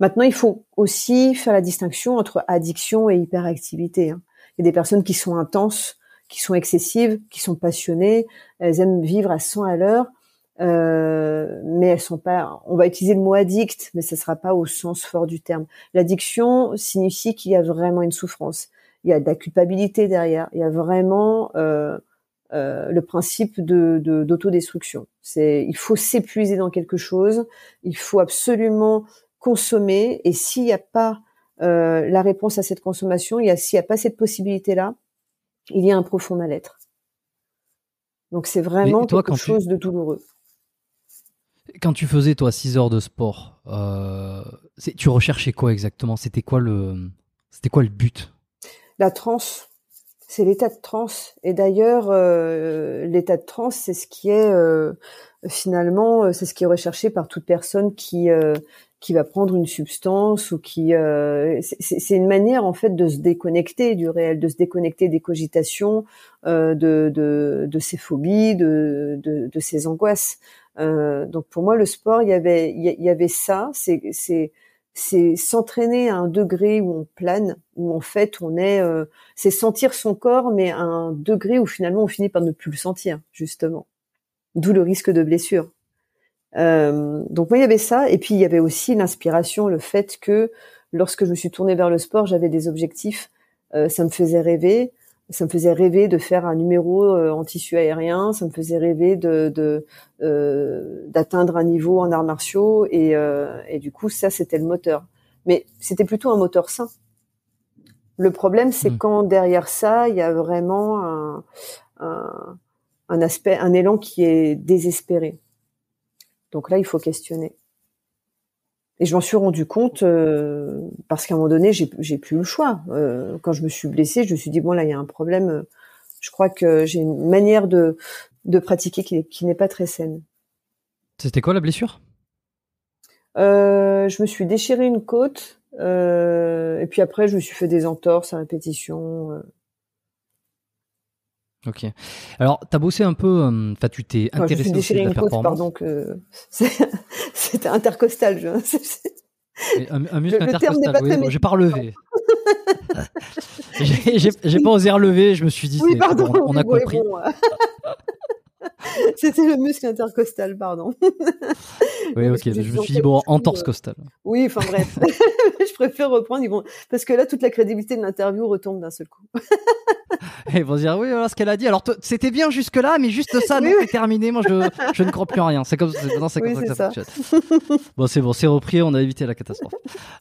Maintenant, il faut aussi faire la distinction entre addiction et hyperactivité. Hein. Il y a des personnes qui sont intenses, qui sont excessives, qui sont passionnées, elles aiment vivre à 100 à l'heure, euh, mais elles sont pas. On va utiliser le mot addict, mais ce sera pas au sens fort du terme. L'addiction signifie qu'il y a vraiment une souffrance. Il y a de la culpabilité derrière. Il y a vraiment euh, euh, le principe de d'autodestruction. C'est il faut s'épuiser dans quelque chose. Il faut absolument consommer. Et s'il n'y a pas euh, la réponse à cette consommation, il y a s'il n'y a pas cette possibilité là, il y a un profond mal-être. Donc c'est vraiment quelque chose de douloureux. Quand tu faisais, toi, 6 heures de sport, euh, tu recherchais quoi exactement? C'était quoi le c'était quoi le but? La transe. C'est l'état de transe. Et d'ailleurs, euh, l'état de transe, c'est ce qui est euh, finalement, euh, c'est ce qui est recherché par toute personne qui euh, qui va prendre une substance ou qui euh, c'est une manière en fait de se déconnecter du réel, de se déconnecter des cogitations, euh, de, de, de ses phobies, de, de, de ses angoisses. Donc pour moi, le sport, il y avait, il y avait ça. C'est, c'est, c'est s'entraîner à un degré où on plane, où en fait on est, euh, c'est sentir son corps, mais à un degré où finalement on finit par ne plus le sentir, justement. D'où le risque de blessure. Euh, donc moi il y avait ça, et puis il y avait aussi l'inspiration, le fait que lorsque je me suis tournée vers le sport, j'avais des objectifs, euh, ça me faisait rêver ça me faisait rêver de faire un numéro euh, en tissu aérien, ça me faisait rêver de, de euh, d'atteindre un niveau en arts martiaux et, euh, et du coup ça c'était le moteur. Mais c'était plutôt un moteur sain. Le problème c'est mmh. quand derrière ça il y a vraiment un, un, un aspect, un élan qui est désespéré. Donc là il faut questionner. Et je m'en suis rendu compte euh, parce qu'à un moment donné, j'ai, plus le choix. Euh, quand je me suis blessée, je me suis dit bon là, il y a un problème. Je crois que j'ai une manière de de pratiquer qui, qui n'est pas très saine. C'était quoi la blessure? Euh, Je me suis déchiré une côte et puis après, je me suis fait des entorses à répétition. Ok. Alors, tu as bossé un peu, enfin, tu t'es intéressé aussi à la performance. pardon, que c'était intercostal. Je... Un, un, muscle le, intercostal, oui, bon, j'ai pas relevé. j'ai pas osé relever, je me suis dit, oui, pardon, on, a compris. C'était le muscle intercostal, pardon. oui, ok. Je me suis dit, bon, entorse costal. Oui, enfin bref. je préfère reprendre. Ils vont... Parce que là, toute la crédibilité de l'interview retombe d'un seul coup. ils vont dire oui, voilà ce qu'elle a dit. Alors c'était bien jusque là, mais juste ça, non, c'est terminé. Moi, je, je ne crois plus en rien. C'est comme, non, comme ça que ça, fonctionne. bon, c'est bon, c'est repris. On a évité la catastrophe.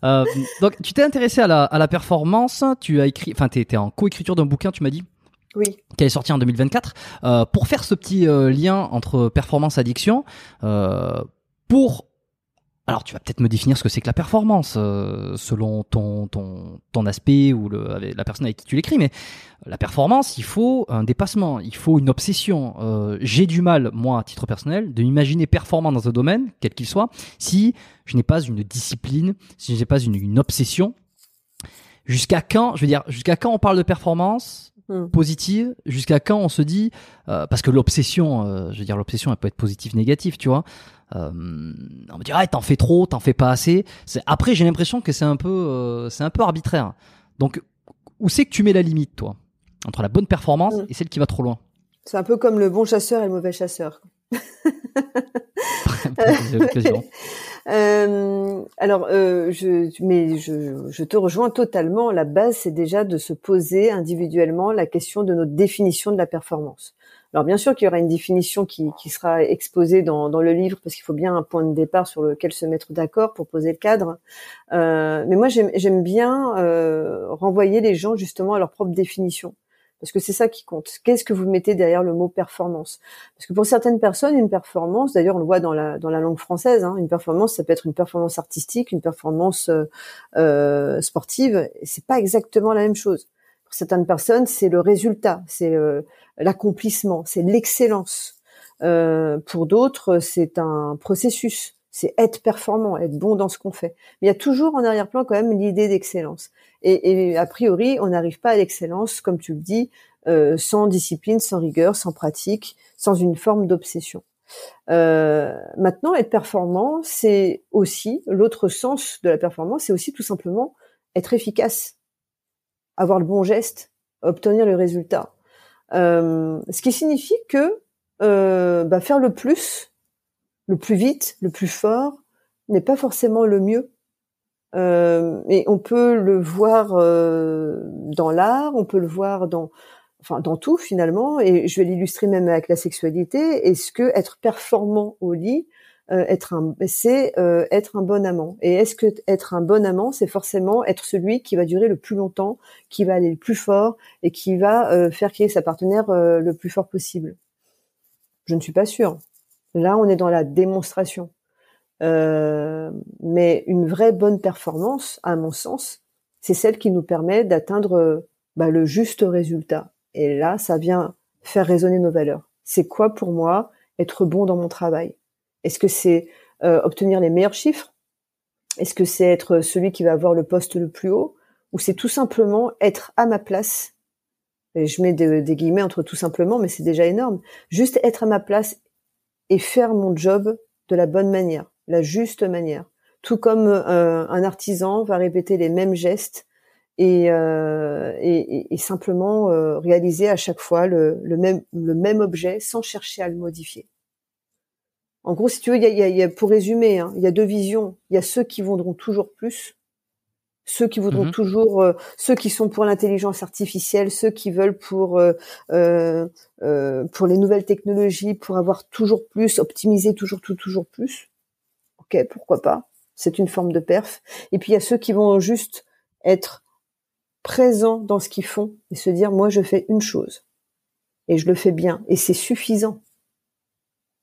Euh, donc, tu t'es intéressé à la, à la performance. Tu as écrit, enfin, tu étais en coécriture d'un bouquin. Tu m'as dit? Oui. Qui est sorti en 2024. Euh, pour faire ce petit euh, lien entre performance addiction, euh, pour alors tu vas peut-être me définir ce que c'est que la performance euh, selon ton, ton, ton aspect ou le, la personne avec qui tu l'écris, mais la performance, il faut un dépassement, il faut une obsession. Euh, J'ai du mal, moi, à titre personnel, de m'imaginer performant dans un domaine, quel qu'il soit, si je n'ai pas une discipline, si je n'ai pas une, une obsession. Jusqu'à quand, je veux dire, jusqu'à quand on parle de performance hmm. positive Jusqu'à quand on se dit, euh, parce que l'obsession, euh, je veux dire, l'obsession, elle peut être positive, négative, tu vois. Euh, on me dit ah t'en fais trop, t'en fais pas assez. Après j'ai l'impression que c'est un peu c'est un peu arbitraire. Donc où c'est que tu mets la limite toi? Entre la bonne performance mm. et celle qui va trop loin C'est un peu comme le bon chasseur et le mauvais chasseur. euh, alors, euh, je, mais je, te rejoins totalement. La base, c'est déjà de se poser individuellement la question de notre définition de la performance. Alors bien sûr qu'il y aura une définition qui, sera exposée dans, le livre parce qu'il faut bien un point de départ sur lequel se mettre d'accord pour poser le cadre. Euh, mais moi j'aime bien renvoyer les gens justement à leur propre définition parce que c'est ça qui compte. Qu'est-ce que vous mettez derrière le mot performance? Parce que pour certaines personnes, une performance, d'ailleurs on le voit dans la dans la langue française, hein, une performance ça peut être une performance artistique, une performance euh, euh sportive. C'est pas exactement la même chose. Pour certaines personnes, c'est le résultat, c'est euh, l'accomplissement, c'est l'excellence. Euh, pour d'autres, c'est un processus, c'est être performant, être bon dans ce qu'on fait. Mais il y a toujours en arrière-plan quand même l'idée d'excellence. Et, a priori, on n'arrive pas à l'excellence, comme tu le dis, euh, sans discipline, sans rigueur, sans pratique, sans une forme d'obsession. maintenant, être performant, c'est aussi l'autre sens de la performance, c'est aussi tout simplement être efficace avoir le bon geste, obtenir le résultat. Euh, ce qui signifie que euh, bah, faire le plus, le plus vite, le plus fort, n'est pas forcément le mieux. Euh, et on peut le voir euh, dans l'art, on peut le voir dans, tout finalement. Et je vais l'illustrer même avec la sexualité. Est-ce que être performant au lit, euh, être un, c'est être un bon amant? Et est-ce que être un bon amant, c'est forcément être celui qui va durer le plus longtemps, qui va aller le plus fort et qui va faire qu'il sa partenaire le plus fort possible? Je ne suis pas sûre. Là, on est dans la démonstration. mais une vraie bonne performance, à mon sens, c'est celle qui nous permet d'atteindre bah, le juste résultat. Et là, ça vient faire résonner nos valeurs. C'est quoi pour moi être bon dans mon travail? Est-ce que c'est euh, obtenir les meilleurs chiffres? Est-ce que c'est être celui qui va avoir le poste le plus haut? Ou c'est tout simplement être à ma place? Je mets des, guillemets entre tout simplement, mais c'est déjà énorme. Juste être à ma place et faire mon job de la bonne manière, la juste manière. Tout comme euh, un artisan va répéter les mêmes gestes et, euh, simplement réaliser à chaque fois le, même, le même objet sans chercher à le modifier. En gros, si tu veux, il y a, pour résumer, hein, il y a deux visions. Il y a ceux qui voudront toujours plus, ceux qui voudront mhm. toujours, euh, ceux qui sont pour l'intelligence artificielle, ceux qui veulent pour euh, euh, pour les nouvelles technologies, pour avoir toujours plus, optimiser toujours tout, toujours plus. Ok, pourquoi pas C'est une forme de perf. Et puis il y a ceux qui vont juste être présents dans ce qu'ils font et se dire moi je fais une chose et je le fais bien et c'est suffisant.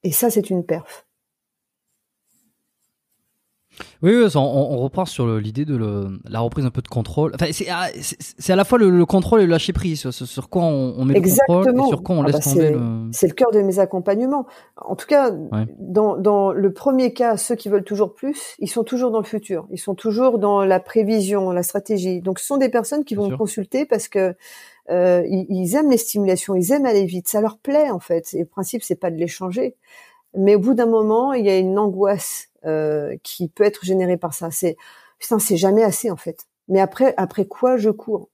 Et ça, c'est une perf. Oui, on, reprend sur l'idée de la reprise un peu de contrôle. Enfin, c'est à, à, la fois le, contrôle et le lâcher prise sur, quoi on, met le contrôle et sur quoi on ah laisse bah tomber. C'est le cœur de mes accompagnements. En tout cas, dans, dans le premier cas, ceux qui veulent toujours plus, ils sont toujours dans le futur. Ils sont toujours dans la prévision, la stratégie. Donc, ce sont des personnes qui vont me consulter parce que euh, ils, aiment les stimulations, ils aiment aller vite, ça leur plaît en fait. Et le principe, c'est pas de les changer, mais au bout d'un moment, il y a une angoisse euh, qui peut être générée par ça. C'est putain, c'est jamais assez en fait. Mais après, après quoi je cours?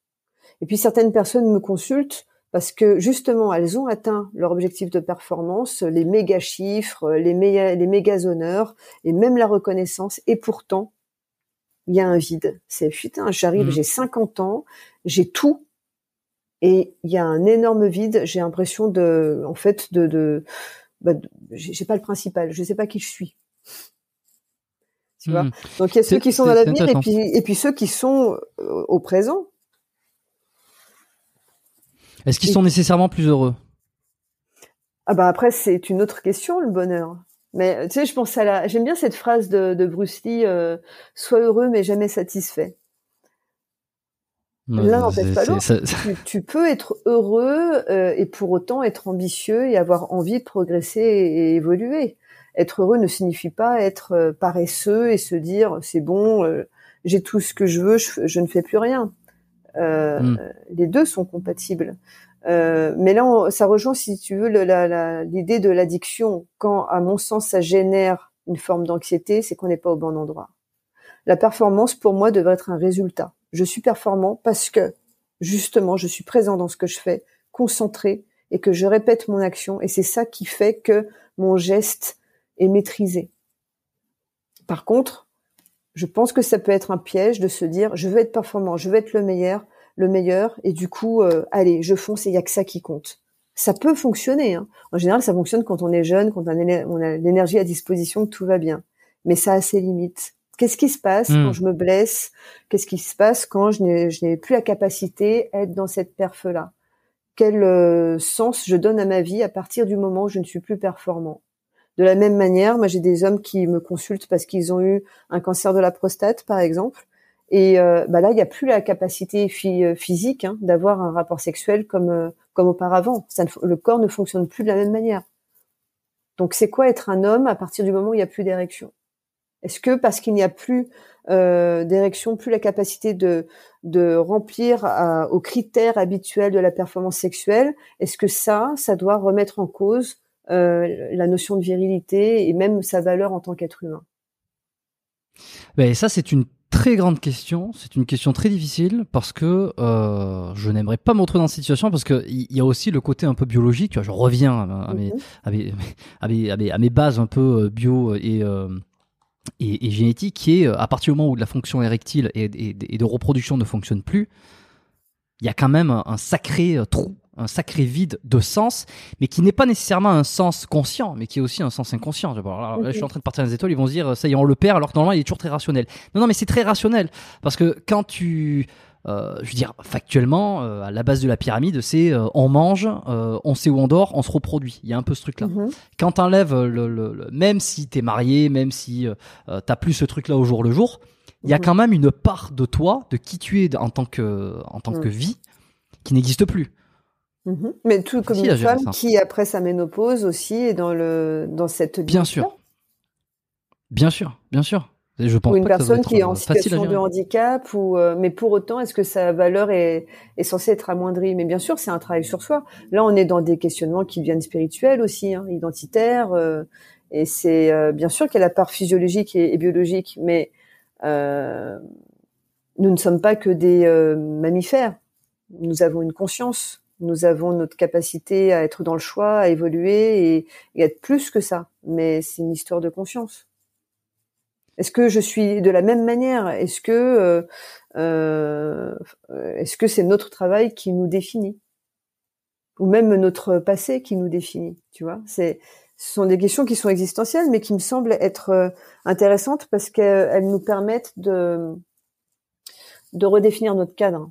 Et puis certaines personnes me consultent parce que justement, elles ont atteint leur objectif de performance, les méga chiffres, les méga, les méga honneurs et même la reconnaissance. Et pourtant, il y a un vide. C'est putain, j'arrive, mmh. j'ai 50 ans, j'ai tout, et il y a un énorme vide. J'ai l'impression de, en fait, de, de, bah, j'ai pas le principal. Je sais pas qui je suis. Tu vois. Hmm. Donc il y a ceux qui sont dans l'avenir et puis et puis ceux qui sont euh, au présent. Est-ce qu'ils sont nécessairement plus heureux? Ah bah après c'est une autre question le bonheur. Mais tu sais, je pense à la. J'aime bien cette phrase de, de Bruce Lee euh, "Sois heureux mais jamais satisfait". L'un n'empêche pas l'autre. Tu, peux être heureux euh, et pour autant être ambitieux et avoir envie de progresser et, évoluer. Être heureux ne signifie pas être euh, paresseux et se dire c'est bon, euh, j'ai tout ce que je veux, je, ne fais plus rien. Hmm. Les deux sont compatibles. mais là, ça rejoint, si tu veux, l'idée de l'addiction. Quand, à mon sens, ça génère une forme d'anxiété, c'est qu'on n'est pas au bon endroit. La performance, pour moi, devrait être un résultat je suis performant parce que justement je suis présent dans ce que je fais, concentré et que je répète mon action et c'est ça qui fait que mon geste est maîtrisé. Par contre, je pense que ça peut être un piège de se dire je veux être performant, je veux être le meilleur, le meilleur et du coup euh, allez, je fonce et il y a que ça qui compte. Ça peut fonctionner. Hein. En général, ça fonctionne quand on est jeune, quand on a l'énergie à disposition, que tout va bien. Mais ça a ses limites. Qu'est-ce qui se passe quand hmm. je me blesse? Qu'est-ce qui se passe quand je n'ai plus la capacité d'être dans cette perf-là? Quel euh, sens je donne à ma vie à partir du moment où je ne suis plus performant? De la même manière, moi j'ai des hommes qui me consultent parce qu'ils ont eu un cancer de la prostate, par exemple. Et euh, bah là, il n'y a plus la capacité euh, physique hein, d'avoir un rapport sexuel comme comme auparavant. le corps ne fonctionne plus de la même manière. Donc, c'est quoi être un homme à partir du moment où il n'y a plus d'érection? Est-ce que parce qu'il n'y a plus euh, d'érection, plus la capacité de, de remplir aux critères habituels de la performance sexuelle, est-ce que ça, ça doit remettre en cause euh, la notion de virilité et même sa valeur en tant qu'être humain ben, Ça, c'est une très grande question. C'est une question très difficile parce que euh, je n'aimerais pas me retrouver dans cette situation parce qu'il y, y a aussi le côté un peu biologique. Tu vois, je reviens à, mes, mhm. à, mes, à, mes, à, mes, bases un peu bio et et, génétique qui est, euh, à partir du moment où la fonction érectile et, de reproduction ne fonctionne plus, il y a quand même un, sacré euh, trou, un sacré vide de sens, mais qui n'est pas nécessairement un sens conscient, mais qui est aussi un sens inconscient. je suis en train de partir dans les étoiles, ils vont se dire, ça y est, on le perd, alors que normalement, il est toujours très rationnel. Non, non, mais c'est très rationnel, parce que quand tu euh, je veux dire, factuellement, euh, à la base de la pyramide, c'est euh, on mange, on sait où on dort, on se reproduit. Il y a un peu ce truc-là. Mm -hmm. Quand t'enlèves le, le, même si t'es marié, même si t'as plus ce truc-là au jour le jour, il y a mhm. quand même une part de toi, de qui tu es en tant que en tant que mm. vie, qui n'existe plus. Mhm. Mais tout comme une femme qui après sa ménopause aussi est dans le dans cette bien sûr, bien sûr, bien sûr. Ou une personne qui est en situation de handicap, ou euh, mais pour autant, est-ce que sa valeur est, est censée être amoindrie? Mais bien sûr, c'est un travail sur soi. Là, on est dans des questionnements qui deviennent spirituels aussi, hein, identitaires, euh, et c'est euh, bien sûr qu'il y a la part physiologique et, biologique, mais nous ne sommes pas que des mammifères. Nous avons une conscience, nous avons notre capacité à être dans le choix, à évoluer et, et être plus que ça. Mais c'est une histoire de conscience. Est-ce que je suis de la même manière? Est-ce que euh, euh, est-ce que c'est notre travail qui nous définit? Ou même notre passé qui nous définit Tu vois, c'est ce sont des questions qui sont existentielles, mais qui me semblent être euh, intéressantes parce qu'elles nous permettent de de redéfinir notre cadre.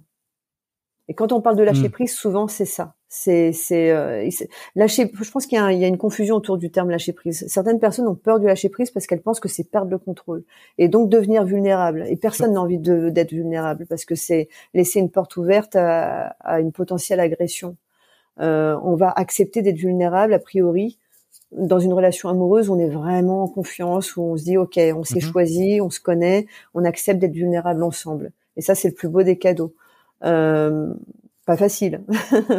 Et quand on parle de lâcher mmh. prise, souvent c'est ça. C'est c'est euh, lâcher. Je pense qu'il y, y, a une confusion autour du terme lâcher prise. Certaines personnes ont peur du lâcher prise parce qu'elles pensent que c'est perdre le contrôle et donc devenir vulnérable. Et personne n'a envie d'être vulnérable parce que c'est laisser une porte ouverte à, à une potentielle agression. Euh, on va accepter d'être vulnérable a priori. Dans une relation amoureuse, on est vraiment en confiance où on se dit ok, on s'est mmh choisi, on se connaît, on accepte d'être vulnérable ensemble. Et ça, c'est le plus beau des cadeaux. Euh, pas facile,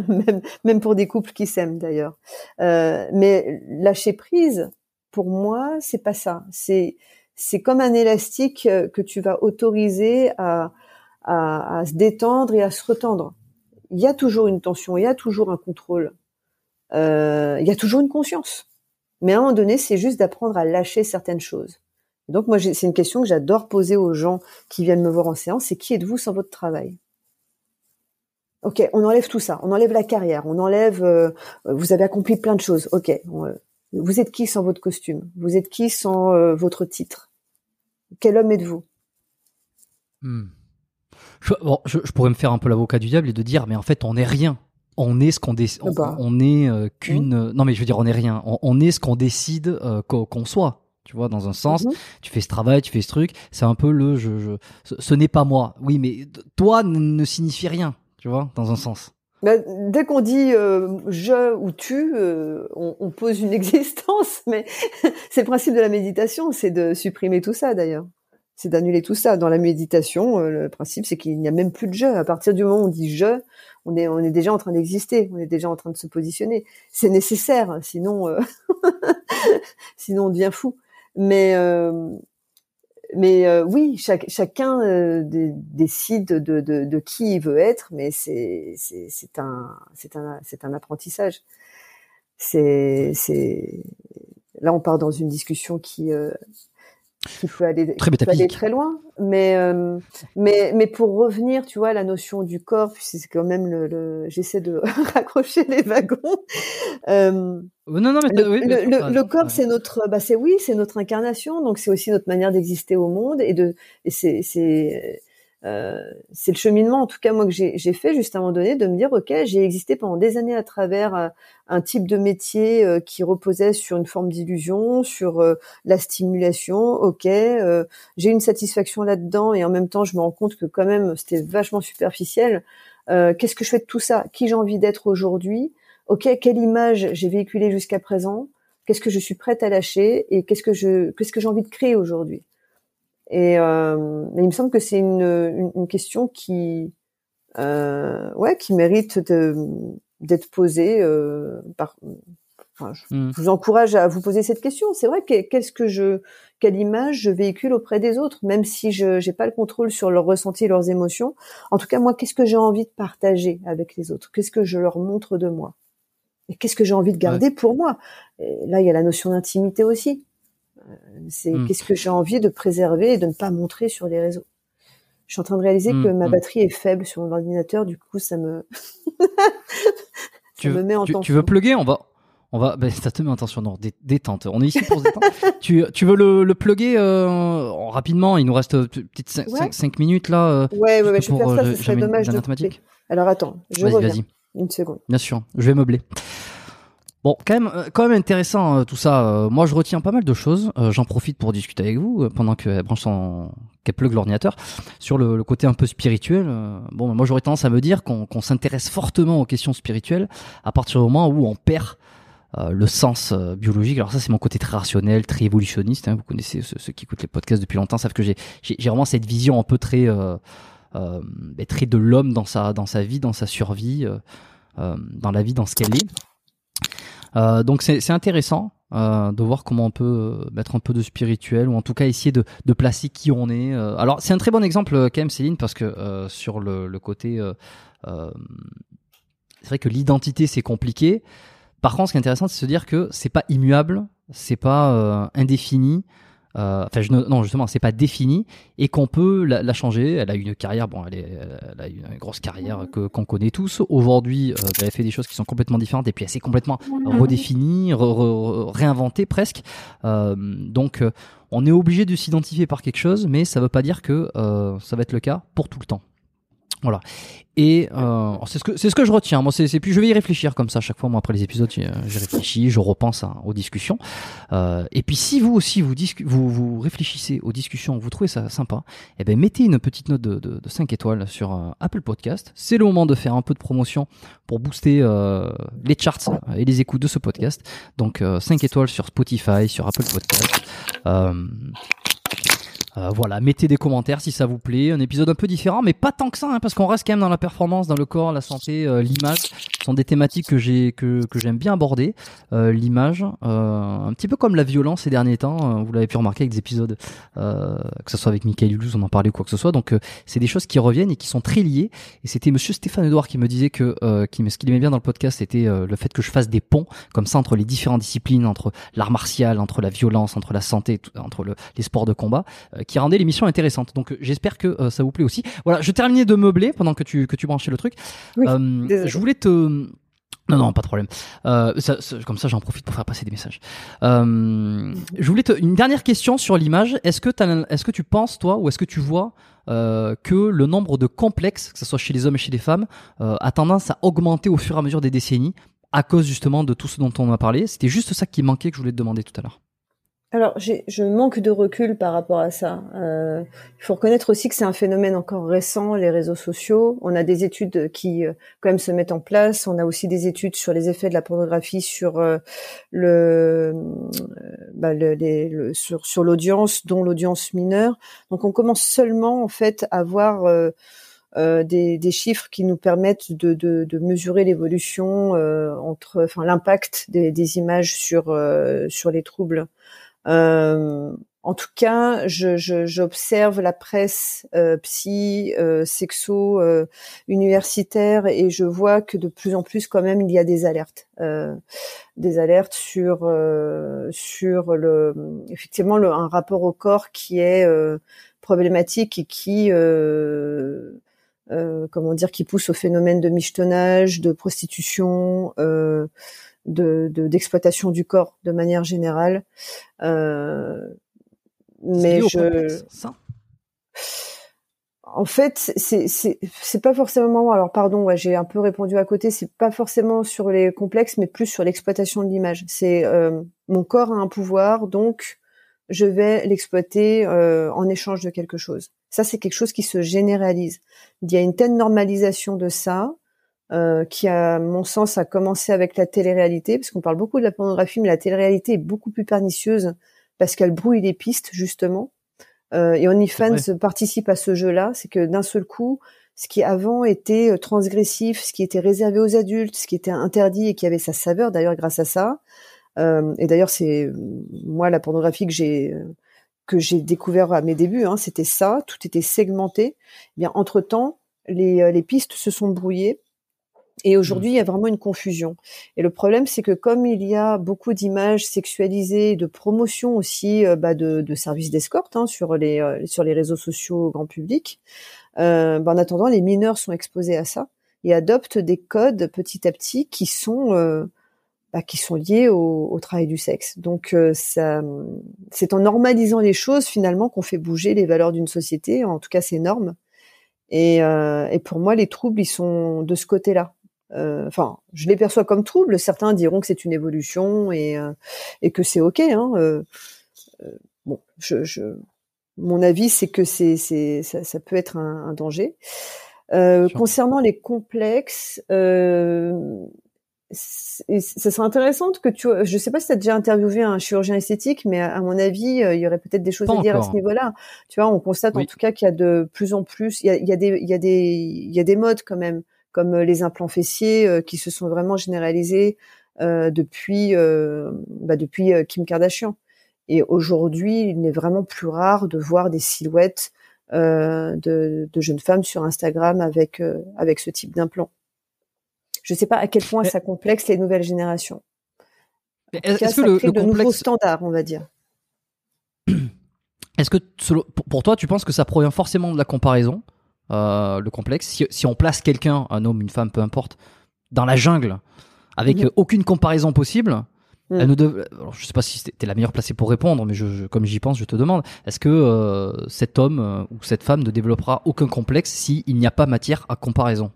même, pour des couples qui s'aiment d'ailleurs. Euh, mais lâcher prise, pour moi, c'est pas ça. C'est c'est comme un élastique euh, que tu vas autoriser à, à, à, se détendre et à se retendre. Il y a toujours une tension, il y a toujours un contrôle, euh, il y a toujours une conscience. Mais à un moment donné, c'est juste d'apprendre à lâcher certaines choses. Donc moi, c'est une question que j'adore poser aux gens qui viennent me voir en séance, c'est qui êtes-vous sans votre travail? Ok, on enlève tout ça, on enlève la carrière, on enlève. Euh, vous avez accompli plein de choses. Ok, vous êtes qui sans votre costume? Vous êtes qui sans votre titre? Quel homme êtes-vous? Hmm. je, je, pourrais me faire un peu l'avocat du diable et de dire, mais en fait, on n'est rien on est ce qu'on décide. Bah. On, est euh, qu'une. Mmh. Non, mais je veux dire, on est rien. On, est ce qu'on décide euh, qu'on soit. Tu vois, dans un sens, mmh. tu fais ce travail, tu fais ce truc. C'est un peu le. Je, ce, n'est pas moi. Oui, mais toi ne signifie rien. Tu vois, dans un sens. dès qu'on dit euh, je ou tu, on, on, pose une existence, mais c'est le principe de la méditation, c'est de supprimer tout ça d'ailleurs. C'est d'annuler tout ça. Dans la méditation, le principe c'est qu'il n'y a même plus de je. À partir du moment où on dit je, on est on est déjà en train d'exister, on est déjà en train de se positionner. C'est nécessaire, sinon euh, sinon on devient fou. Mais euh, mais euh, oui, chacun décide de, de, qui il veut être, mais c'est un un un apprentissage. C'est là on part dans une discussion qui qui peut aller très, peut aller très loin mais euh, mais mais pour revenir tu vois à la notion du corps puis c'est quand même le, le j'essaie de raccrocher les wagons. Euh, non non mais le, oui, le, le corps c'est notre bah c'est oui c'est notre incarnation donc c'est aussi notre manière d'exister au monde et de et c'est c'est euh, c'est le cheminement, en tout cas moi que j'ai fait juste à un moment donné, de me dire ok, j'ai existé pendant des années à travers euh, un type de métier euh, qui reposait sur une forme d'illusion, sur la stimulation. Ok, j'ai une satisfaction là-dedans et en même temps je me rends compte que quand même c'était vachement superficiel. Qu'est-ce que je fais de tout ça? Qui j'ai envie d'être aujourd'hui? Ok, quelle image j'ai véhiculée jusqu'à présent? Qu'est-ce que je suis prête à lâcher? Et qu'est-ce que je qu'est-ce que j'ai envie de créer aujourd'hui? Et euh, il me semble que c'est une, une, une, question qui, euh, ouais, qui mérite d'être posée. Euh, par, enfin, hmm. je, vous encourage à vous poser cette question. C'est vrai qu'est-ce que je, quelle image je véhicule auprès des autres, même si je n'ai pas le contrôle sur leurs ressentis, leurs émotions. En tout cas, moi, qu'est-ce que j'ai envie de partager avec les autres? Qu'est-ce que je leur montre de moi? Et qu'est-ce que j'ai envie de garder pour moi? Et Là, il y a la notion d'intimité aussi. C'est hmm. qu'est-ce que j'ai envie de préserver et de ne pas montrer sur les réseaux. Je suis en train de réaliser hmm, que ma hmm. batterie est faible sur mon ordinateur, du coup ça me ça tu me met en tension. Tu veux plugger? On va on va, ben, ça te met en tension, non, détente. On est ici pour se détendre. tu, tu veux le, le plugger euh, rapidement? Il nous reste euh, peut-être 5 minutes là. Euh, ouais, ouais, ouais, je vais faire ça, ce serait dommage de Alors attends, je vas-y, Vas-y. Une seconde. Bien sûr, je vais meubler. Bon, quand même, euh, quand même intéressant euh, tout ça. Euh, moi, je retiens pas mal de choses. J'en profite pour discuter avec vous pendant qu'elle branche son, qu'elle plug l'ordinateur sur le, côté un peu spirituel. bon, moi, j'aurais tendance à me dire qu'on s'intéresse fortement aux questions spirituelles à partir du moment où on perd le sens biologique. Alors ça, c'est mon côté très rationnel, très évolutionniste. Hein. Vous connaissez ceux, qui écoutent les podcasts depuis longtemps savent que j'ai vraiment cette vision un peu très ben, très de l'homme dans sa dans sa vie, dans sa survie, dans la vie, dans ce qu'elle est. Euh, donc c'est intéressant euh, de voir comment on peut euh, mettre un peu de spirituel ou en tout cas essayer de, placer qui on est. Alors c'est un très bon exemple quand même Céline parce que sur le côté c'est vrai que l'identité c'est compliqué. Par contre ce qui est intéressant c'est de se dire que c'est pas immuable, c'est pas indéfini. Euh, enfin, non, justement, c'est pas défini et qu'on peut la, changer. Elle a une carrière, bon, elle, a une grosse carrière que qu'on connaît tous. Aujourd'hui, euh, elle fait des choses qui sont complètement différentes et puis elle s'est complètement redéfinie, réinventée presque. Euh, donc, euh, on est obligé de s'identifier par quelque chose, mais ça veut pas dire que euh, ça va être le cas pour tout le temps. Voilà. Et euh, c'est ce que c'est ce que je retiens. Moi, c'est puis je vais y réfléchir comme ça chaque fois. Moi, après les épisodes, je réfléchis, je repense aux discussions. Euh, et puis, si vous aussi vous, vous vous réfléchissez aux discussions, vous trouvez ça sympa, eh ben mettez une petite note de, de, de 5 étoiles sur euh, Apple Podcast. C'est le moment de faire un peu de promotion pour booster euh, les charts et les écoutes de ce podcast. Donc 5 étoiles sur Spotify, sur Apple Podcast. Euh, voilà, mettez des commentaires si ça vous plaît. Un épisode un peu différent, mais pas tant que ça, hein, parce qu'on reste quand même dans la performance, dans le corps, la santé, euh, l'image. Ce sont des thématiques que j'ai que, que j'aime bien aborder. Euh, l'image, un petit peu comme la violence ces derniers temps. vous l'avez pu remarquer avec des épisodes, que ce soit avec Michael Hulus, on en parlait ou quoi que ce soit. Donc c'est des choses qui reviennent et qui sont très liées. Et c'était Monsieur Stéphane Edouard qui me disait que qui, ce qu'il aimait bien dans le podcast, c'était le fait que je fasse des ponts comme ça entre les différentes disciplines, entre l'art martial, entre la violence, entre la santé, entre le, les sports de combat qui rendait l'émission intéressante. Donc j'espère que ça vous plaît aussi. Voilà, je terminais de meubler pendant que tu que tu branchais le truc. je voulais te non, non, pas de problème. Euh, comme ça, j'en profite pour faire passer des messages. Euh, je voulais te, une dernière question sur l'image. Est-ce que, est-ce que tu penses, toi, ou est-ce que tu vois euh, que le nombre de complexes, que ce soit chez les hommes et chez les femmes, euh, a tendance à augmenter au fur et à mesure des décennies à cause justement de tout ce dont on a parlé? C'était juste ça qui manquait que je voulais te demander tout à l'heure. Alors, je manque de recul par rapport à ça. Euh, il faut reconnaître aussi que c'est un phénomène encore récent, les réseaux sociaux. On a des études qui, euh, quand même, se mettent en place. On a aussi des études sur les effets de la pornographie sur euh, le, bah, le, sur, sur l'audience, dont l'audience mineure. Donc, on commence seulement, en fait, à voir des, des, chiffres qui nous permettent de, de, de mesurer l'évolution entre, enfin, l'impact des, des, images sur sur les troubles. Euh, en tout cas, j'observe je, la presse euh, psy, euh, sexo, euh, universitaire, et je vois que de plus en plus, quand même, il y a des alertes, euh, des alertes sur sur le effectivement le, un rapport au corps qui est problématique et qui comment dire, qui pousse au phénomène de michetonnage, de prostitution. Euh, de d'exploitation du corps de manière générale. Euh, mais je en fait, c'est c'est pas forcément. Alors pardon, ouais, j'ai un peu répondu à côté. C'est pas forcément sur les complexes, mais plus sur l'exploitation de l'image. C'est euh, mon corps a un pouvoir, donc je vais l'exploiter euh, en échange de quelque chose. Ça, c'est quelque chose qui se généralise. Il y a une telle normalisation de ça euh, qui, à mon sens, a commencé avec la télé-réalité, parce qu'on parle beaucoup de la pornographie, mais la télé-réalité est beaucoup plus pernicieuse parce qu'elle brouille les pistes, justement. Euh, et OnlyFans participe à ce jeu-là, c'est que d'un seul coup, ce qui avant était euh, transgressif, ce qui était réservé aux adultes, ce qui était interdit et qui avait sa saveur, d'ailleurs grâce à ça. Euh, et d'ailleurs, c'est moi la pornographie que j'ai que j'ai découvert à mes débuts, hein, c'était ça, tout était segmenté. Eh bien, entre temps, les, les pistes se sont brouillées et aujourd'hui, il y a vraiment une confusion. Et le problème, c'est que comme il y a beaucoup d'images sexualisées, de promotion aussi euh, bah, de, de, services d'escorte hein, sur les euh, sur les réseaux sociaux grand public, euh, bah, en attendant, les mineurs sont exposés à ça et adoptent des codes petit à petit qui sont euh, bah, qui sont liés au, au, travail du sexe. Donc, ça, c'est en normalisant les choses finalement qu'on fait bouger les valeurs d'une société, en tout cas ses normes. Et, et pour moi, les troubles, ils sont de ce côté-là. Euh, enfin, je les perçois comme troubles. Certains diront que c'est une évolution et, euh, et que c'est ok. Hein. Euh, bon, je, je, mon avis, c'est que c'est, c'est, ça, ça, peut être un, un danger. concernant les complexes, ça serait intéressant que tu, je sais pas si tu as déjà interviewé un chirurgien esthétique, mais à, mon avis, il y aurait peut-être des choses à dire à ce niveau-là. Tu vois, on constate en tout cas qu'il y a de plus en plus, il y a, il y a des, il y a des, il y a des modes quand même comme euh, les implants fessiers euh, qui se sont vraiment généralisés euh, depuis bah, depuis Kim Kardashian. Et aujourd'hui, il n'est vraiment plus rare de voir des silhouettes de, de, jeunes femmes sur Instagram avec avec ce type d'implant. Je ne sais pas à quel point ça complexe les nouvelles générations. Est-ce que le, le de nouveaux standards, on va dire Est-ce que pour toi, tu penses que ça provient forcément de la comparaison? Euh, le complexe. Si, on place quelqu'un, un homme, une femme, peu importe, dans la jungle, avec aucune comparaison possible, mhm. elle. Alors, je sais pas si tu es la meilleure placée pour répondre, mais je, comme j'y pense, je te demande, est-ce que euh, cet homme euh, ou cette femme ne développera aucun complexe s'il n'y a pas matière à comparaison?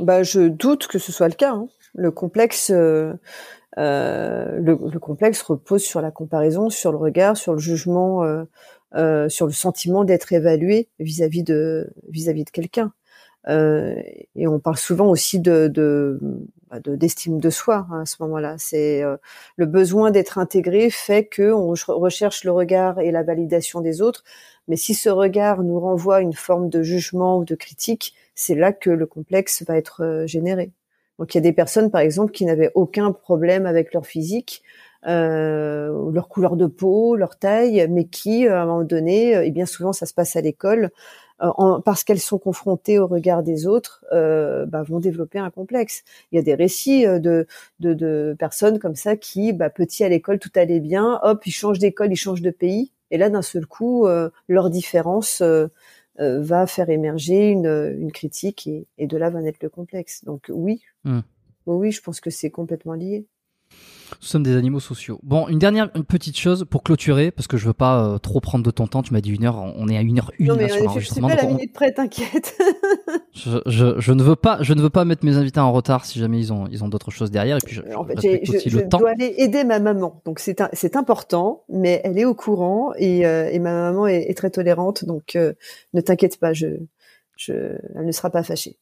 Bah, Je doute que ce soit le cas. Hein. Le complexe... le, le, complexe repose sur la comparaison, sur le regard, sur le jugement euh, sur le sentiment d'être évalué vis-à-vis de vis-à-vis de quelqu'un. Euh, et on parle souvent aussi de, de bah, d'estime de, soi hein, à ce moment-là. C'est euh, le besoin d'être intégré fait que on recherche le regard et la validation des autres. Mais si ce regard nous renvoie une forme de jugement ou de critique, c'est là que le complexe va être généré. Donc il y a des personnes, par exemple, qui n'avaient aucun problème avec leur physique, euh, leur couleur de peau, leur taille, mais qui, euh, à un moment donné, euh, et bien souvent ça se passe à l'école, en, parce qu'elles sont confrontées au regard des autres, euh, bah, vont développer un complexe. Il y a des récits de, de, de personnes comme ça qui, bah, petit à l'école, tout allait bien, hop, ils changent d'école, ils changent de pays, Et là, d'un seul coup, leur différence va faire émerger une, une critique et, et, de là va naître le complexe. Donc oui, hmm. oui, je pense que c'est complètement lié. Nous sommes des animaux sociaux. Bon, une dernière une petite chose pour clôturer, parce que je veux pas euh, trop prendre de ton temps. Tu m'as dit une heure, on est à une heure une non, mais sur l'enregistrement. Je suis pas la minute près, t'inquiète. je, je, je, ne veux pas, je ne veux pas mettre mes invités en retard si jamais ils ont ils ont d'autres choses derrière. Et puis je, en fait, aussi le temps. dois aller aider ma maman, donc c'est c'est important, mais elle est au courant et, euh, et ma maman est, est, très tolérante, donc euh, ne t'inquiète pas, je, je, elle ne sera pas fâchée.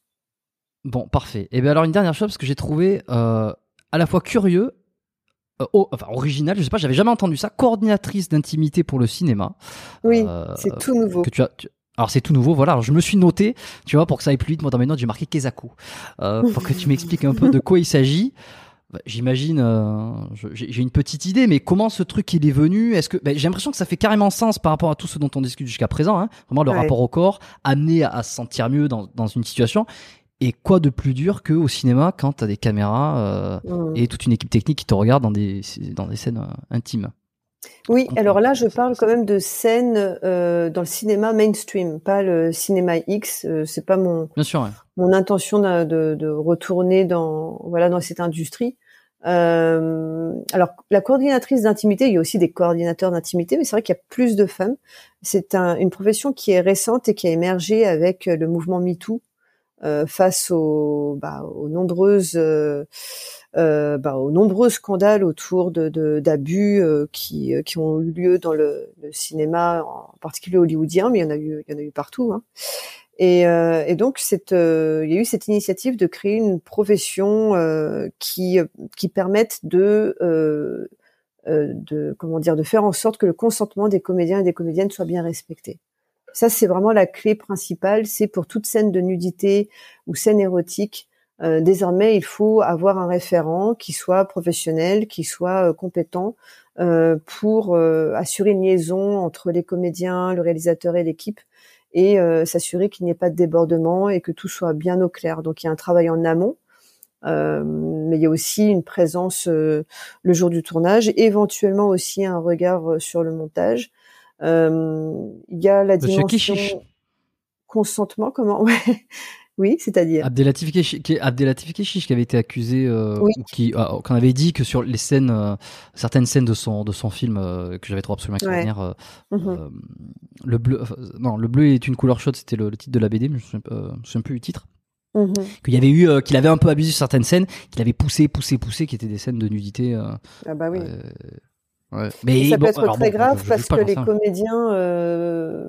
Bon, parfait. Et bien alors une dernière chose parce que j'ai trouvé euh, à la fois curieux euh, enfin original, je sais pas, j'avais jamais entendu ça, coordinatrice d'intimité pour le cinéma. Oui, euh, c'est tout nouveau. Que tu as, Alors c'est tout nouveau, voilà. Alors, je me suis noté, tu vois, pour que ça aille plus vite. Moi dans mes notes j'ai marqué Kezaku, euh, pour que tu m'expliques un peu de quoi il s'agit. Bah, j'imagine, euh, j'ai une petite idée, mais comment ce truc il est venu? Est-ce que bah, j'ai l'impression que ça fait carrément sens par rapport à tout ce dont on discute jusqu'à présent, hein vraiment le rapport au corps, amené à, se sentir mieux dans, dans une situation. Et quoi de plus dur qu'au cinéma quand tu as des caméras euh, mmh. et toute une équipe technique qui te regarde dans des, dans des scènes euh, intimes Oui, alors là, je parle quand même de scènes euh, dans le cinéma mainstream, pas le cinéma X. c'est pas mon, Bien sûr, mon intention de, de, retourner dans, voilà, dans cette industrie. alors, la coordinatrice d'intimité, il y a aussi des coordinateurs d'intimité, mais c'est vrai qu'il y a plus de femmes. C'est un, une profession qui est récente et qui a émergé avec le mouvement MeToo euh, face aux, bah, aux nombreuses euh, euh, bah, aux nombreux scandales autour de d'abus qui, qui ont eu lieu dans le, le, cinéma, en particulier hollywoodien, mais il y en a eu, il y en a eu partout. Hein. Et, euh, et, donc, euh, il y a eu cette initiative de créer une profession euh, qui, qui permette de, de, comment dire, de faire en sorte que le consentement des comédiens et des comédiennes soit bien respecté. Ça, c'est vraiment la clé principale. C'est pour toute scène de nudité ou scène érotique. Euh, désormais, il faut avoir un référent qui soit professionnel, qui soit euh, compétent euh, pour assurer une liaison entre les comédiens, le réalisateur et l'équipe et s'assurer qu'il n'y ait pas de débordement et que tout soit bien au clair. Donc, il y a un travail en amont. mais il y a aussi une présence le jour du tournage, éventuellement aussi un regard sur le montage. Euh, il y a la dimension consentement. Comment Oui, c'est-à-dire Abdelatif Keshish qui avait été accusé, euh, qui euh, qu'on avait dit que sur les scènes, euh, certaines scènes de son de son film que j'avais trop absolument extraordinaire, mhm. le bleu, non, le bleu est une couleur chaude, c'était le, titre de la BD, mais je me souviens, plus du titre. Qu'il y avait eu, qu'il avait un peu abusé sur certaines scènes, qu'il avait poussé, poussé, poussé, qui étaient des scènes de nudité. ah bah oui. Mais ça peut être très grave parce que les comédiens, euh,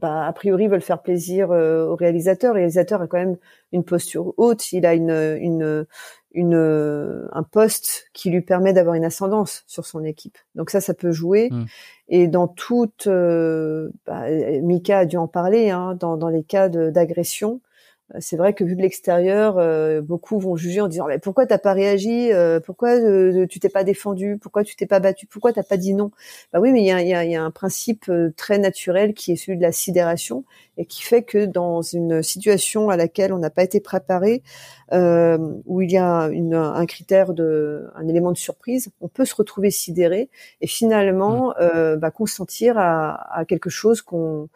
bah, a priori, veulent faire plaisir euh, au réalisateur. Le réalisateur a quand même une posture haute. Il a une, une, une, un poste qui lui permet d'avoir une ascendance sur son équipe. Donc ça, ça peut jouer. Mmh. Et dans toute, euh, bah, Mika a dû en parler, hein, dans, dans les cas d'agression, euh, c'est vrai que vu de l'extérieur, euh, beaucoup vont juger en disant mais pourquoi t'as pas réagi, euh, pourquoi tu t'es pas défendu, pourquoi tu t'es pas battu, pourquoi t'as pas dit non? Bah oui, mais il y a, y, a, y a, un principe très naturel qui est celui de la sidération et qui fait que dans une situation à laquelle on n'a pas été préparé, où il y a une, un critère de, un élément de surprise, on peut se retrouver sidéré et finalement mmh. bah, consentir à, à, quelque chose qu'on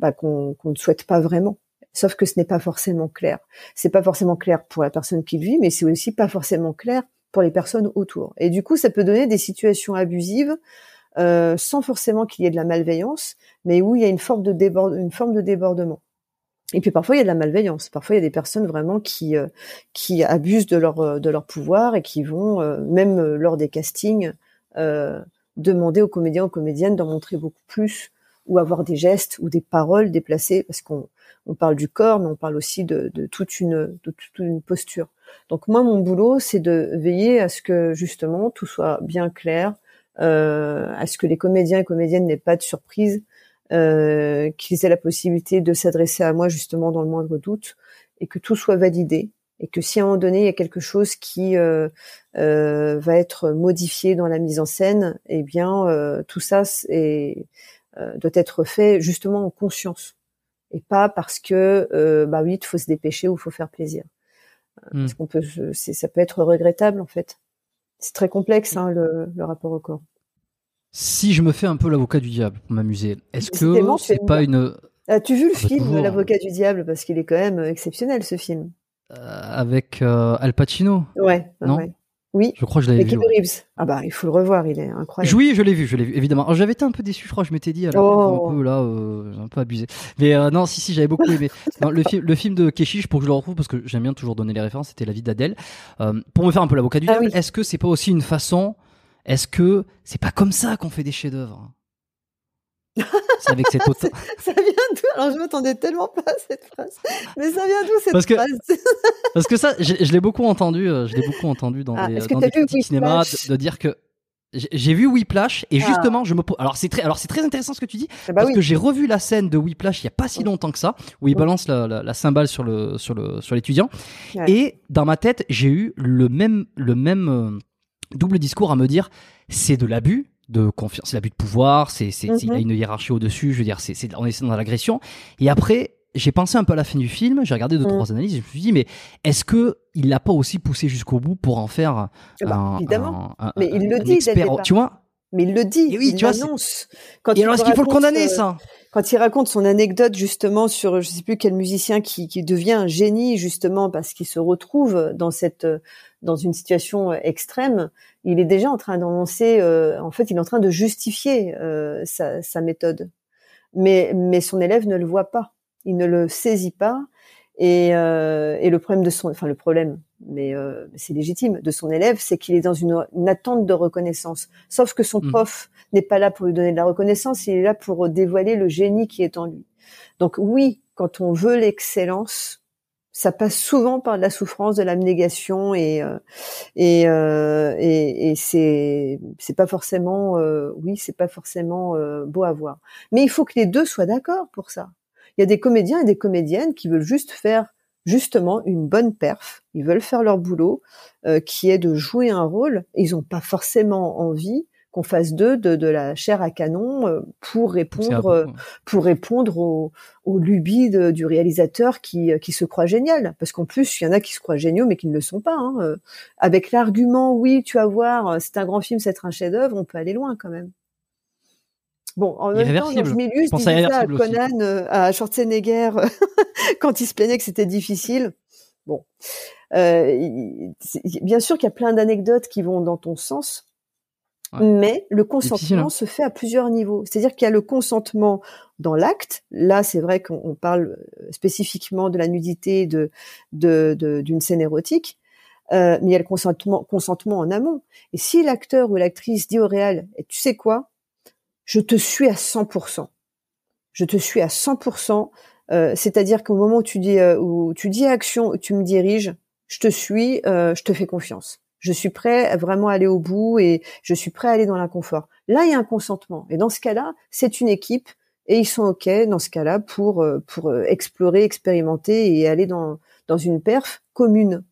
bah, qu'on ne souhaite pas vraiment. Sauf que ce n'est pas forcément clair. C'est pas forcément clair pour la personne qui le vit, mais c'est aussi pas forcément clair pour les personnes autour. Et du coup, ça peut donner des situations abusives euh, sans forcément qu'il y ait de la malveillance, mais où il y a une forme de, débordement. Et puis parfois il y a de la malveillance. Parfois il y a des personnes vraiment qui euh, qui abusent de leur euh, de leur pouvoir et qui vont euh, même lors des castings demander aux comédiens aux comédiennes d'en montrer beaucoup plus ou avoir des gestes ou des paroles déplacées parce qu'on on parle du corps, mais on parle aussi de, toute une toute une posture. Donc moi, mon boulot, c'est de veiller à ce que justement tout soit bien clair, euh, à ce que les comédiens et comédiennes n'aient pas de surprise, euh, qu'ils aient la possibilité de s'adresser à moi justement dans le moindre doute, et que tout soit validé, et que si à un moment donné il y a quelque chose qui euh, va être modifié dans la mise en scène, eh bien tout ça doit être fait justement en conscience et pas parce que euh, bah oui, il faut se dépêcher ou il faut faire plaisir. Euh, hmm. Parce qu'on peut, ça peut être regrettable en fait. C'est très complexe hein, le, le, rapport au corps. Si je me fais un peu l'avocat du diable pour m'amuser, est-ce que c'est pas une As-tu vu le ah, bah, film L'avocat du diable? Parce qu'il est quand même exceptionnel ce film. avec Al Pacino? Ouais. Non? Ouais. Oui. Je crois que je l'avais vu. Reeves. Ah bah, il faut le revoir, il est incroyable. Oui, je l'ai vu, je l'ai vu, évidemment. J'avais été un peu déçu, je crois, je m'étais dit, alors, oh. un peu là, euh, un peu abusé. Mais euh, non, si, si, j'avais beaucoup aimé. le, film, le film de Keshish, pour que je le retrouve, parce que j'aime bien toujours donner les références, c'était La vie d'Adèle. Euh, pour me faire un peu l'avocat du ah diable, est-ce que c'est pas aussi une façon, est-ce que c'est pas comme ça qu'on fait des chefs-d'œuvre? C'est avec ça vient d'où? Alors je m'attendais tellement pas à cette phrase. Mais ça vient d'où cette parce que, phrase? Parce que ça, je, l'ai beaucoup entendu. Euh, je l'ai beaucoup entendu dans ah, des, dans des critiques cinéma de, dire que j'ai vu Whiplash et ah. justement je me alors c'est très alors c'est très intéressant ce que tu dis ah bah parce que j'ai revu la scène de Whiplash il y a pas si longtemps que ça où il balance la, la, cymbale sur le sur le sur l'étudiant et dans ma tête j'ai eu le même le même euh, double discours à me dire c'est de l'abus de confiance, c'est l'abus de pouvoir, c'est, c'est, il a mhm. une hiérarchie au-dessus, je veux dire, c'est, c'est, on est dans l'agression. Et après, j'ai pensé un peu à la fin du film, j'ai regardé deux, mhm. trois analyses, et je me suis dit, mais est-ce que il l'a pas aussi poussé jusqu'au bout pour en faire eh ben, un, évidemment. mais il le dit, expert, tu vois? Mais il le dit, et oui, il tu l'annonce. Quand et alors, est-ce qu'il faut le condamner, euh, ça? quand il raconte son anecdote justement sur je sais plus quel musicien qui, qui devient un génie justement parce qu'il se retrouve dans cette dans une situation extrême, il est déjà en train d'annoncer, euh, en fait, il est en train de justifier euh, sa, sa, méthode. Mais, mais son élève ne le voit pas, il ne le saisit pas. Et, euh, et le problème de son, enfin le problème, mais euh, c'est légitime, de son élève, c'est qu'il est dans une, une, attente de reconnaissance. Sauf que son mmh. prof n'est pas là pour lui donner de la reconnaissance, il est là pour dévoiler le génie qui est en lui. Donc oui, quand on veut l'excellence, ça passe souvent par de la souffrance, de l'abnégation et euh, et, euh, et, et c'est c'est pas forcément euh, oui c'est pas forcément beau à voir. Mais il faut que les deux soient d'accord pour ça. Il y a des comédiens et des comédiennes qui veulent juste faire justement une bonne perf. Ils veulent faire leur boulot, qui est de jouer un rôle. Ils n'ont pas forcément envie qu'on fasse d'eux de, de, la chair à canon euh, pour répondre euh, pour répondre aux, aux lubies du réalisateur qui, euh, qui se croit génial. Parce qu'en plus il y en a qui se croient géniaux mais qui ne le sont pas hein. avec l'argument oui tu vas voir c'est un grand film c'est un chef d'œuvre on peut aller loin quand même. Bon, en même temps, je Milius disait ça à Conan, à Schwarzenegger, quand il se plaignait que c'était difficile. Bon, euh, bien sûr qu'il y a plein d'anecdotes qui vont dans ton sens, mais le consentement se fait à plusieurs niveaux. C'est-à-dire qu'il y a le consentement dans l'acte. Là, c'est vrai qu'on parle euh, spécifiquement de la nudité de d'une de, scène érotique. Euh, mais il y a le consentement, consentement en amont. Et si l'acteur ou l'actrice dit au réel, tu sais quoi, je te suis à 100%. Je te suis à 100%. Euh, C'est-à-dire qu'au moment où tu dis euh, où tu dis action, tu me diriges, je te suis, je te fais confiance je suis prêt à vraiment aller au bout et je suis prêt à aller dans l'inconfort. Là, il y a un consentement. Et dans ce cas-là, c'est une équipe et ils sont OK dans ce cas-là pour, euh, pour euh, explorer, expérimenter et aller dans, dans une perf commune.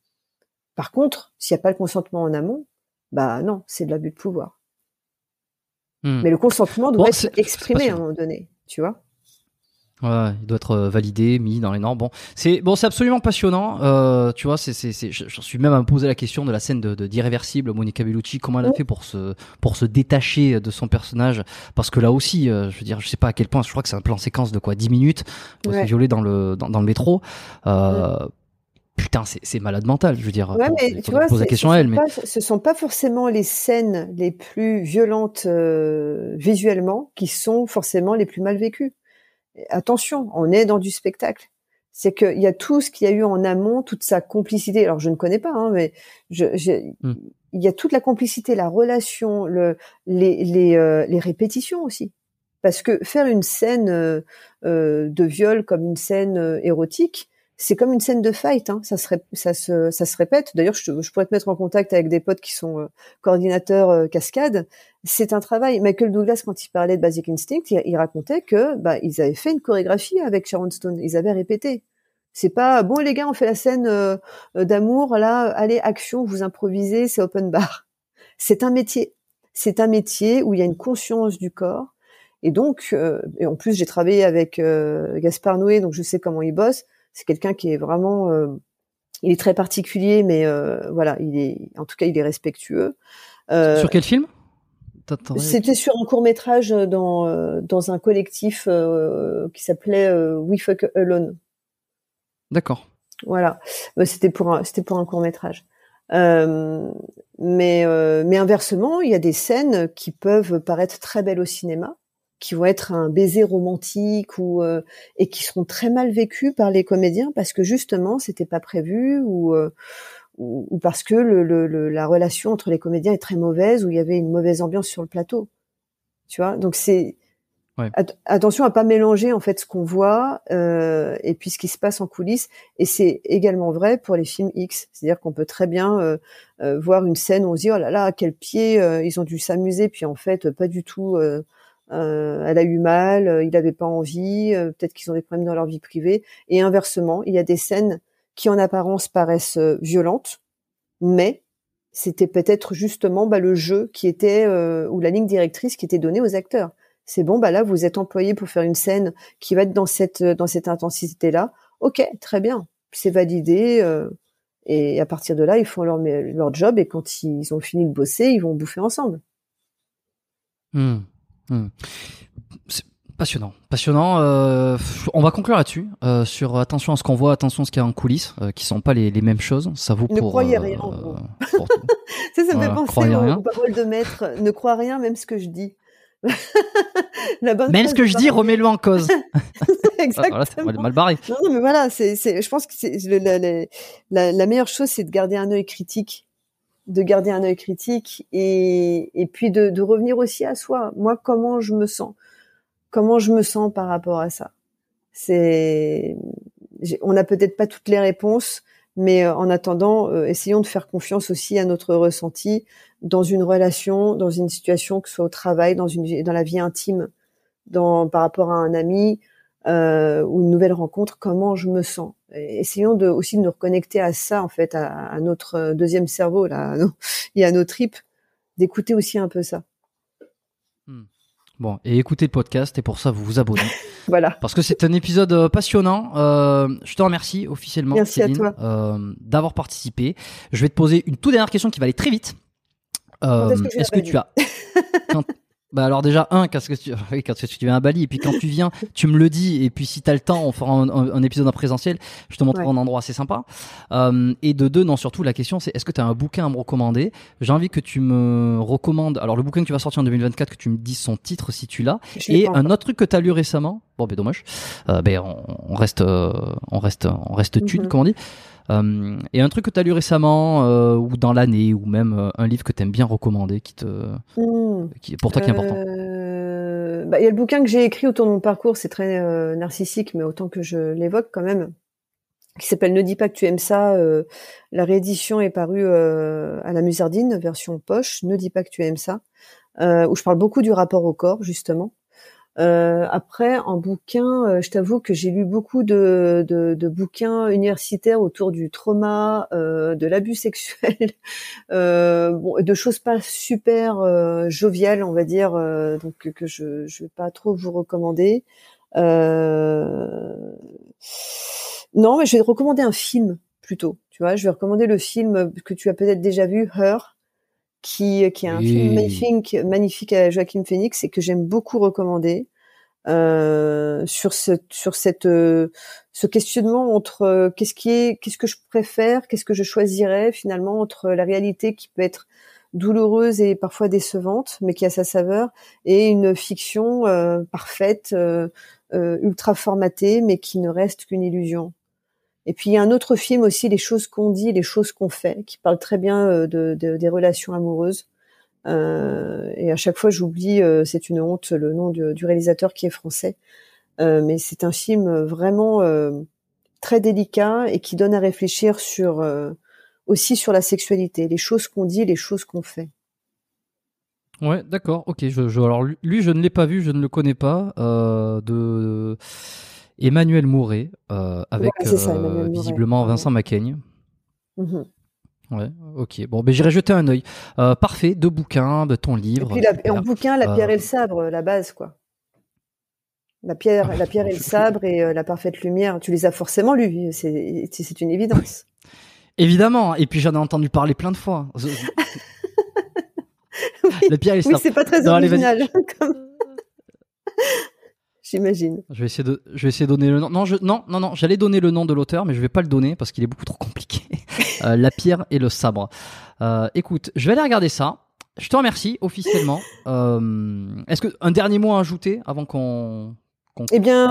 Par contre, s'il n'y a pas le consentement en amont, bah non, c'est de l'abus de pouvoir. Hmm. Mais le consentement doit être exprimé à un moment donné, tu vois. Ouais, il doit être euh, validé, mis dans les normes. Bon, c'est bon, c'est absolument passionnant. Euh, tu vois, c'est, c'est, c'est, j'en suis même à me poser la question de la scène de, de d'irréversible Monica Bellucci. Comment elle a fait pour se, pour se détacher de son personnage Parce que là aussi, euh, je veux dire, je sais pas à quel point. Je crois que c'est un plan séquence de quoi, 10 minutes, ouais. violé dans le, dans, dans le métro. Euh, Putain, c'est, c'est malade mental, je veux dire. Ouais, mais tu vois, la question à elle, mais ce sont pas forcément les scènes les plus violentes euh, visuellement qui sont forcément les plus mal vécues attention, on est dans du spectacle. C'est qu'il y a tout ce qu'il y a eu en amont, toute sa complicité. Alors je ne connais pas, hein, mais je, hmm. il y a toute la complicité, la relation, le, les, les, euh, les répétitions aussi. Parce que faire une scène euh, euh de viol comme une scène érotique, c'est comme une scène de fight, hein. ça, se, ça, se, ça se répète. D'ailleurs, je, je, pourrais te mettre en contact avec des potes qui sont euh, coordinateurs euh, cascade. C'est un travail. Michael Douglas, quand il parlait de Basic Instinct, il, racontait que bah, ils avaient fait une chorégraphie avec Sharon Stone. Ils avaient répété. C'est pas bon les gars, on fait la scène euh, d'amour là, allez action, vous improvisez, c'est open bar. C'est un métier. C'est un métier où il y a une conscience du corps. Et donc, et en plus, j'ai travaillé avec Gaspard Noé, donc je sais comment il bosse c'est quelqu'un qui est vraiment, euh, il est très particulier, mais euh, voilà, il est, en tout cas, il est respectueux. Euh, Sur quel film? C'était sur un court métrage dans dans un collectif qui s'appelait We Fuck Alone. D'accord. Voilà, c'était pour un c'était pour un court métrage. Euh, mais mais inversement, il y a des scènes qui peuvent paraître très belles au cinéma, qui vont être un baiser romantique ou et qui seront très mal vécues par les comédiens parce que justement c'était pas prévu ou ou, parce que le, la relation entre les comédiens est très mauvaise, ou il y avait une mauvaise ambiance sur le plateau. Tu vois, donc c'est attention à pas mélanger en fait ce qu'on voit euh, et puis ce qui se passe en coulisses. Et c'est également vrai pour les films X, c'est-à-dire qu'on peut très bien euh, euh, voir une scène où on se dit oh là là quel pied, ils ont dû s'amuser, puis en fait pas du tout. Elle a eu mal, il n'avait pas envie, peut-être qu'ils ont des problèmes dans leur vie privée. Et inversement, il y a des scènes qui en apparence paraissent euh, violentes, mais c'était peut-être justement bah, le jeu qui était euh, ou la ligne directrice qui était donnée aux acteurs. C'est bon, bah là vous êtes employé pour faire une scène qui va être dans cette dans cette intensité là. Ok, très bien, c'est validé. Euh, et à partir de là, ils font leur leur job et quand ils ont fini de bosser, ils vont bouffer ensemble. Mmh. Mmh. Passionnant, passionnant. Euh, on va conclure là-dessus euh, sur attention à ce qu'on voit, attention à ce qu'il y a en coulisses, euh, qui sont pas les, les, mêmes choses. Ça vaut ne pour. Ne croyez rien. ça, ça me fait penser aux, paroles de maître. Ne crois rien, même ce que je dis. la bonne même ce que je dis, remets-le en cause. Exactement. voilà, mal barré. Non, non, mais voilà, c'est, je pense que c'est la, la, la, meilleure chose, c'est de garder un œil critique de garder un œil critique et, et puis de, revenir aussi à soi. Moi, comment je me sens? Comment je me sens par rapport à ça? C'est, on n'a peut-être pas toutes les réponses, mais euh, en attendant, euh, essayons de faire confiance aussi à notre ressenti dans une relation, dans une situation, que ce soit au travail, dans une dans la vie intime, dans par rapport à un ami euh, ou une nouvelle rencontre. Comment je me sens. essayons de aussi de nous reconnecter à ça en fait, à, notre deuxième cerveau là, et à nos tripes, d'écouter aussi un peu ça. Bon, et écoutez le podcast, et pour ça, vous vous abonnez. voilà. Parce que c'est un épisode euh, passionnant. Euh, je te remercie officiellement, Merci à toi. Euh, d'avoir participé. Je vais te poser une toute dernière question qui va aller très vite. Euh, Est-ce que, tu as Bah alors déjà un quand, que tu, oui, quand tu viens à Bali? Et puis quand tu viens tu me le dis. Et puis si t'as le temps on fera un, épisode en présentiel. Je te montrerai un endroit assez sympa. Euh, et de deux non surtout la question c'est est-ce que tu as un bouquin à me recommander? J'ai envie que tu me recommandes alors le bouquin que tu vas sortir en 2024 que tu me dises son titre si tu l'as. Et un autre truc que tu as lu récemment. Bon ben dommage. Euh, ben on, reste euh, on reste on reste thune mm comme on dit. Euh, et un truc que tu as lu récemment euh, ou dans l'année ou même euh, un livre que tu aimes bien recommander qui te mmh. Qui pour toi qui important. Bah, il y a le bouquin que j'ai écrit autour de mon parcours, c'est très narcissique mais autant que je l'évoque quand même qui s'appelle Ne dis pas que tu aimes ça. la réédition est parue à la Musardine, version poche. Ne dis pas que tu aimes ça, où je parle beaucoup du rapport au corps justement. Euh, après, en bouquin, euh, je t'avoue que j'ai lu beaucoup de, de, de, bouquins universitaires autour du trauma, euh, de l'abus sexuel, euh, bon, de choses pas super euh, joviales, on va dire, donc que je ne vais pas trop vous recommander. Non, mais je vais recommander un film plutôt. Tu vois, je vais recommander le film que tu as peut-être déjà vu, Her, qui, qui est un film magnifique, magnifique à Joachim Phoenix et que j'aime beaucoup recommander. Euh, sur ce, sur cette, euh, ce questionnement entre euh, qu'est-ce qui est, qu'est-ce que je préfère, qu'est-ce que je choisirais finalement entre la réalité qui peut être douloureuse et parfois décevante, mais qui a sa saveur, et une fiction euh, parfaite, ultra formatée, mais qui ne reste qu'une illusion. Et puis il y a un autre film aussi, Les choses qu'on dit, les choses qu'on fait, qui parle très bien euh, de, des relations amoureuses. Euh, et à chaque fois, j'oublie, euh, c'est une honte, le nom du, réalisateur qui est français. mais c'est un film vraiment très délicat et qui donne à réfléchir sur aussi sur la sexualité, les choses qu'on dit, les choses qu'on fait. Ouais, d'accord, ok. Alors lui, je ne l'ai pas vu, je ne le connais pas. de Emmanuel Mouret, euh, avec euh, visiblement Vincent Macaigne. Mhm. Ouais, ok. Bon, ben j'irai jeter un œil. Euh, parfait, deux bouquins, de ton livre. Et puis en bouquin, la pierre et le sabre, la base, quoi. La pierre, ah, la pierre et le sabre et la parfaite lumière. Tu les as forcément lus, c'est une évidence. Évidemment, et puis j'en ai entendu parler plein de fois. le pierre et le sabre. Oui, c'est pas très original. J'imagine. Je vais essayer de, je vais essayer de donner le nom. Non, je, non, non, non. J'allais donner le nom de l'auteur, mais je vais pas le donner parce qu'il est beaucoup trop compliqué. Euh, la pierre et le sabre. Euh, écoute, je vais aller regarder ça. Je te remercie officiellement. Euh, Est-ce que un dernier mot à ajouter avant qu'on eh bien,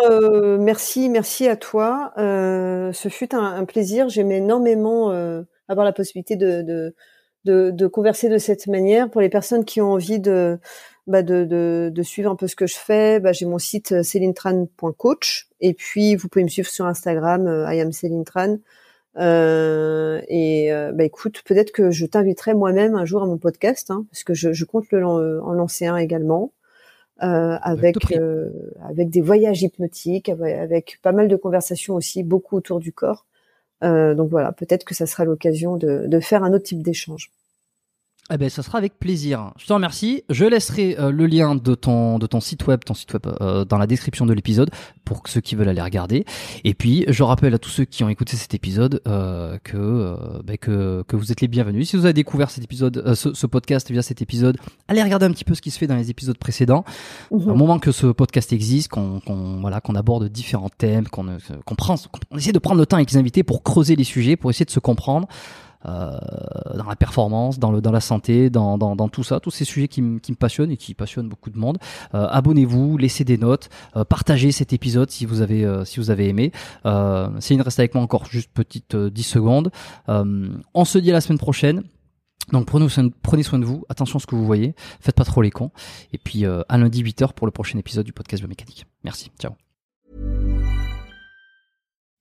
merci, merci à toi. Ce fut un, un plaisir. J'aimais énormément avoir la possibilité de, de, de, de, converser de cette manière. Pour les personnes qui ont envie de, bah de, de, de, suivre un peu ce que je fais, bah, j'ai mon site euh, célinetran.coach et puis vous pouvez me suivre sur Instagram, euh, I am Céline Euh, et euh, bah, écoute, peut-être que je t'inviterai moi-même un jour à mon podcast, hein, parce que je, je compte le, en lancer un également. Euh, avec euh, avec des voyages hypnotiques, avec, pas mal de conversations aussi, beaucoup autour du corps. Euh, donc voilà, peut-être que ça sera l'occasion de, de faire un autre type d'échange. Eh ben, ça sera avec plaisir. Je te remercie. Je laisserai euh, le lien de ton de ton site web, ton site web euh, dans la description de l'épisode pour ceux qui veulent aller regarder. Et puis, je rappelle à tous ceux qui ont écouté cet épisode euh, que, ben, que que vous êtes les bienvenus. Si vous avez découvert cet épisode, ce, ce, podcast via cet épisode, allez regarder un petit peu ce qui se fait dans les épisodes précédents. Au moment que ce podcast existe, qu'on voilà, qu'on aborde différents thèmes, qu'on qu'on prend, qu'on essaie de prendre le temps avec les invités pour creuser les sujets, pour essayer de se comprendre. Euh, dans la performance, dans, le, dans la santé, dans, dans, dans tout ça, tous ces sujets qui, me passionnent et qui passionnent beaucoup de monde. Euh, abonnez-vous, laissez des notes, euh, partagez cet épisode si vous avez, si vous avez aimé. C'est une reste avec moi encore juste petite 10 secondes. on se dit à la semaine prochaine. Donc prenez soin, prenez soin de vous, attention à ce que vous voyez, faites pas trop les cons. Et puis à lundi 8h pour le prochain épisode du podcast biomécanique. Merci, ciao.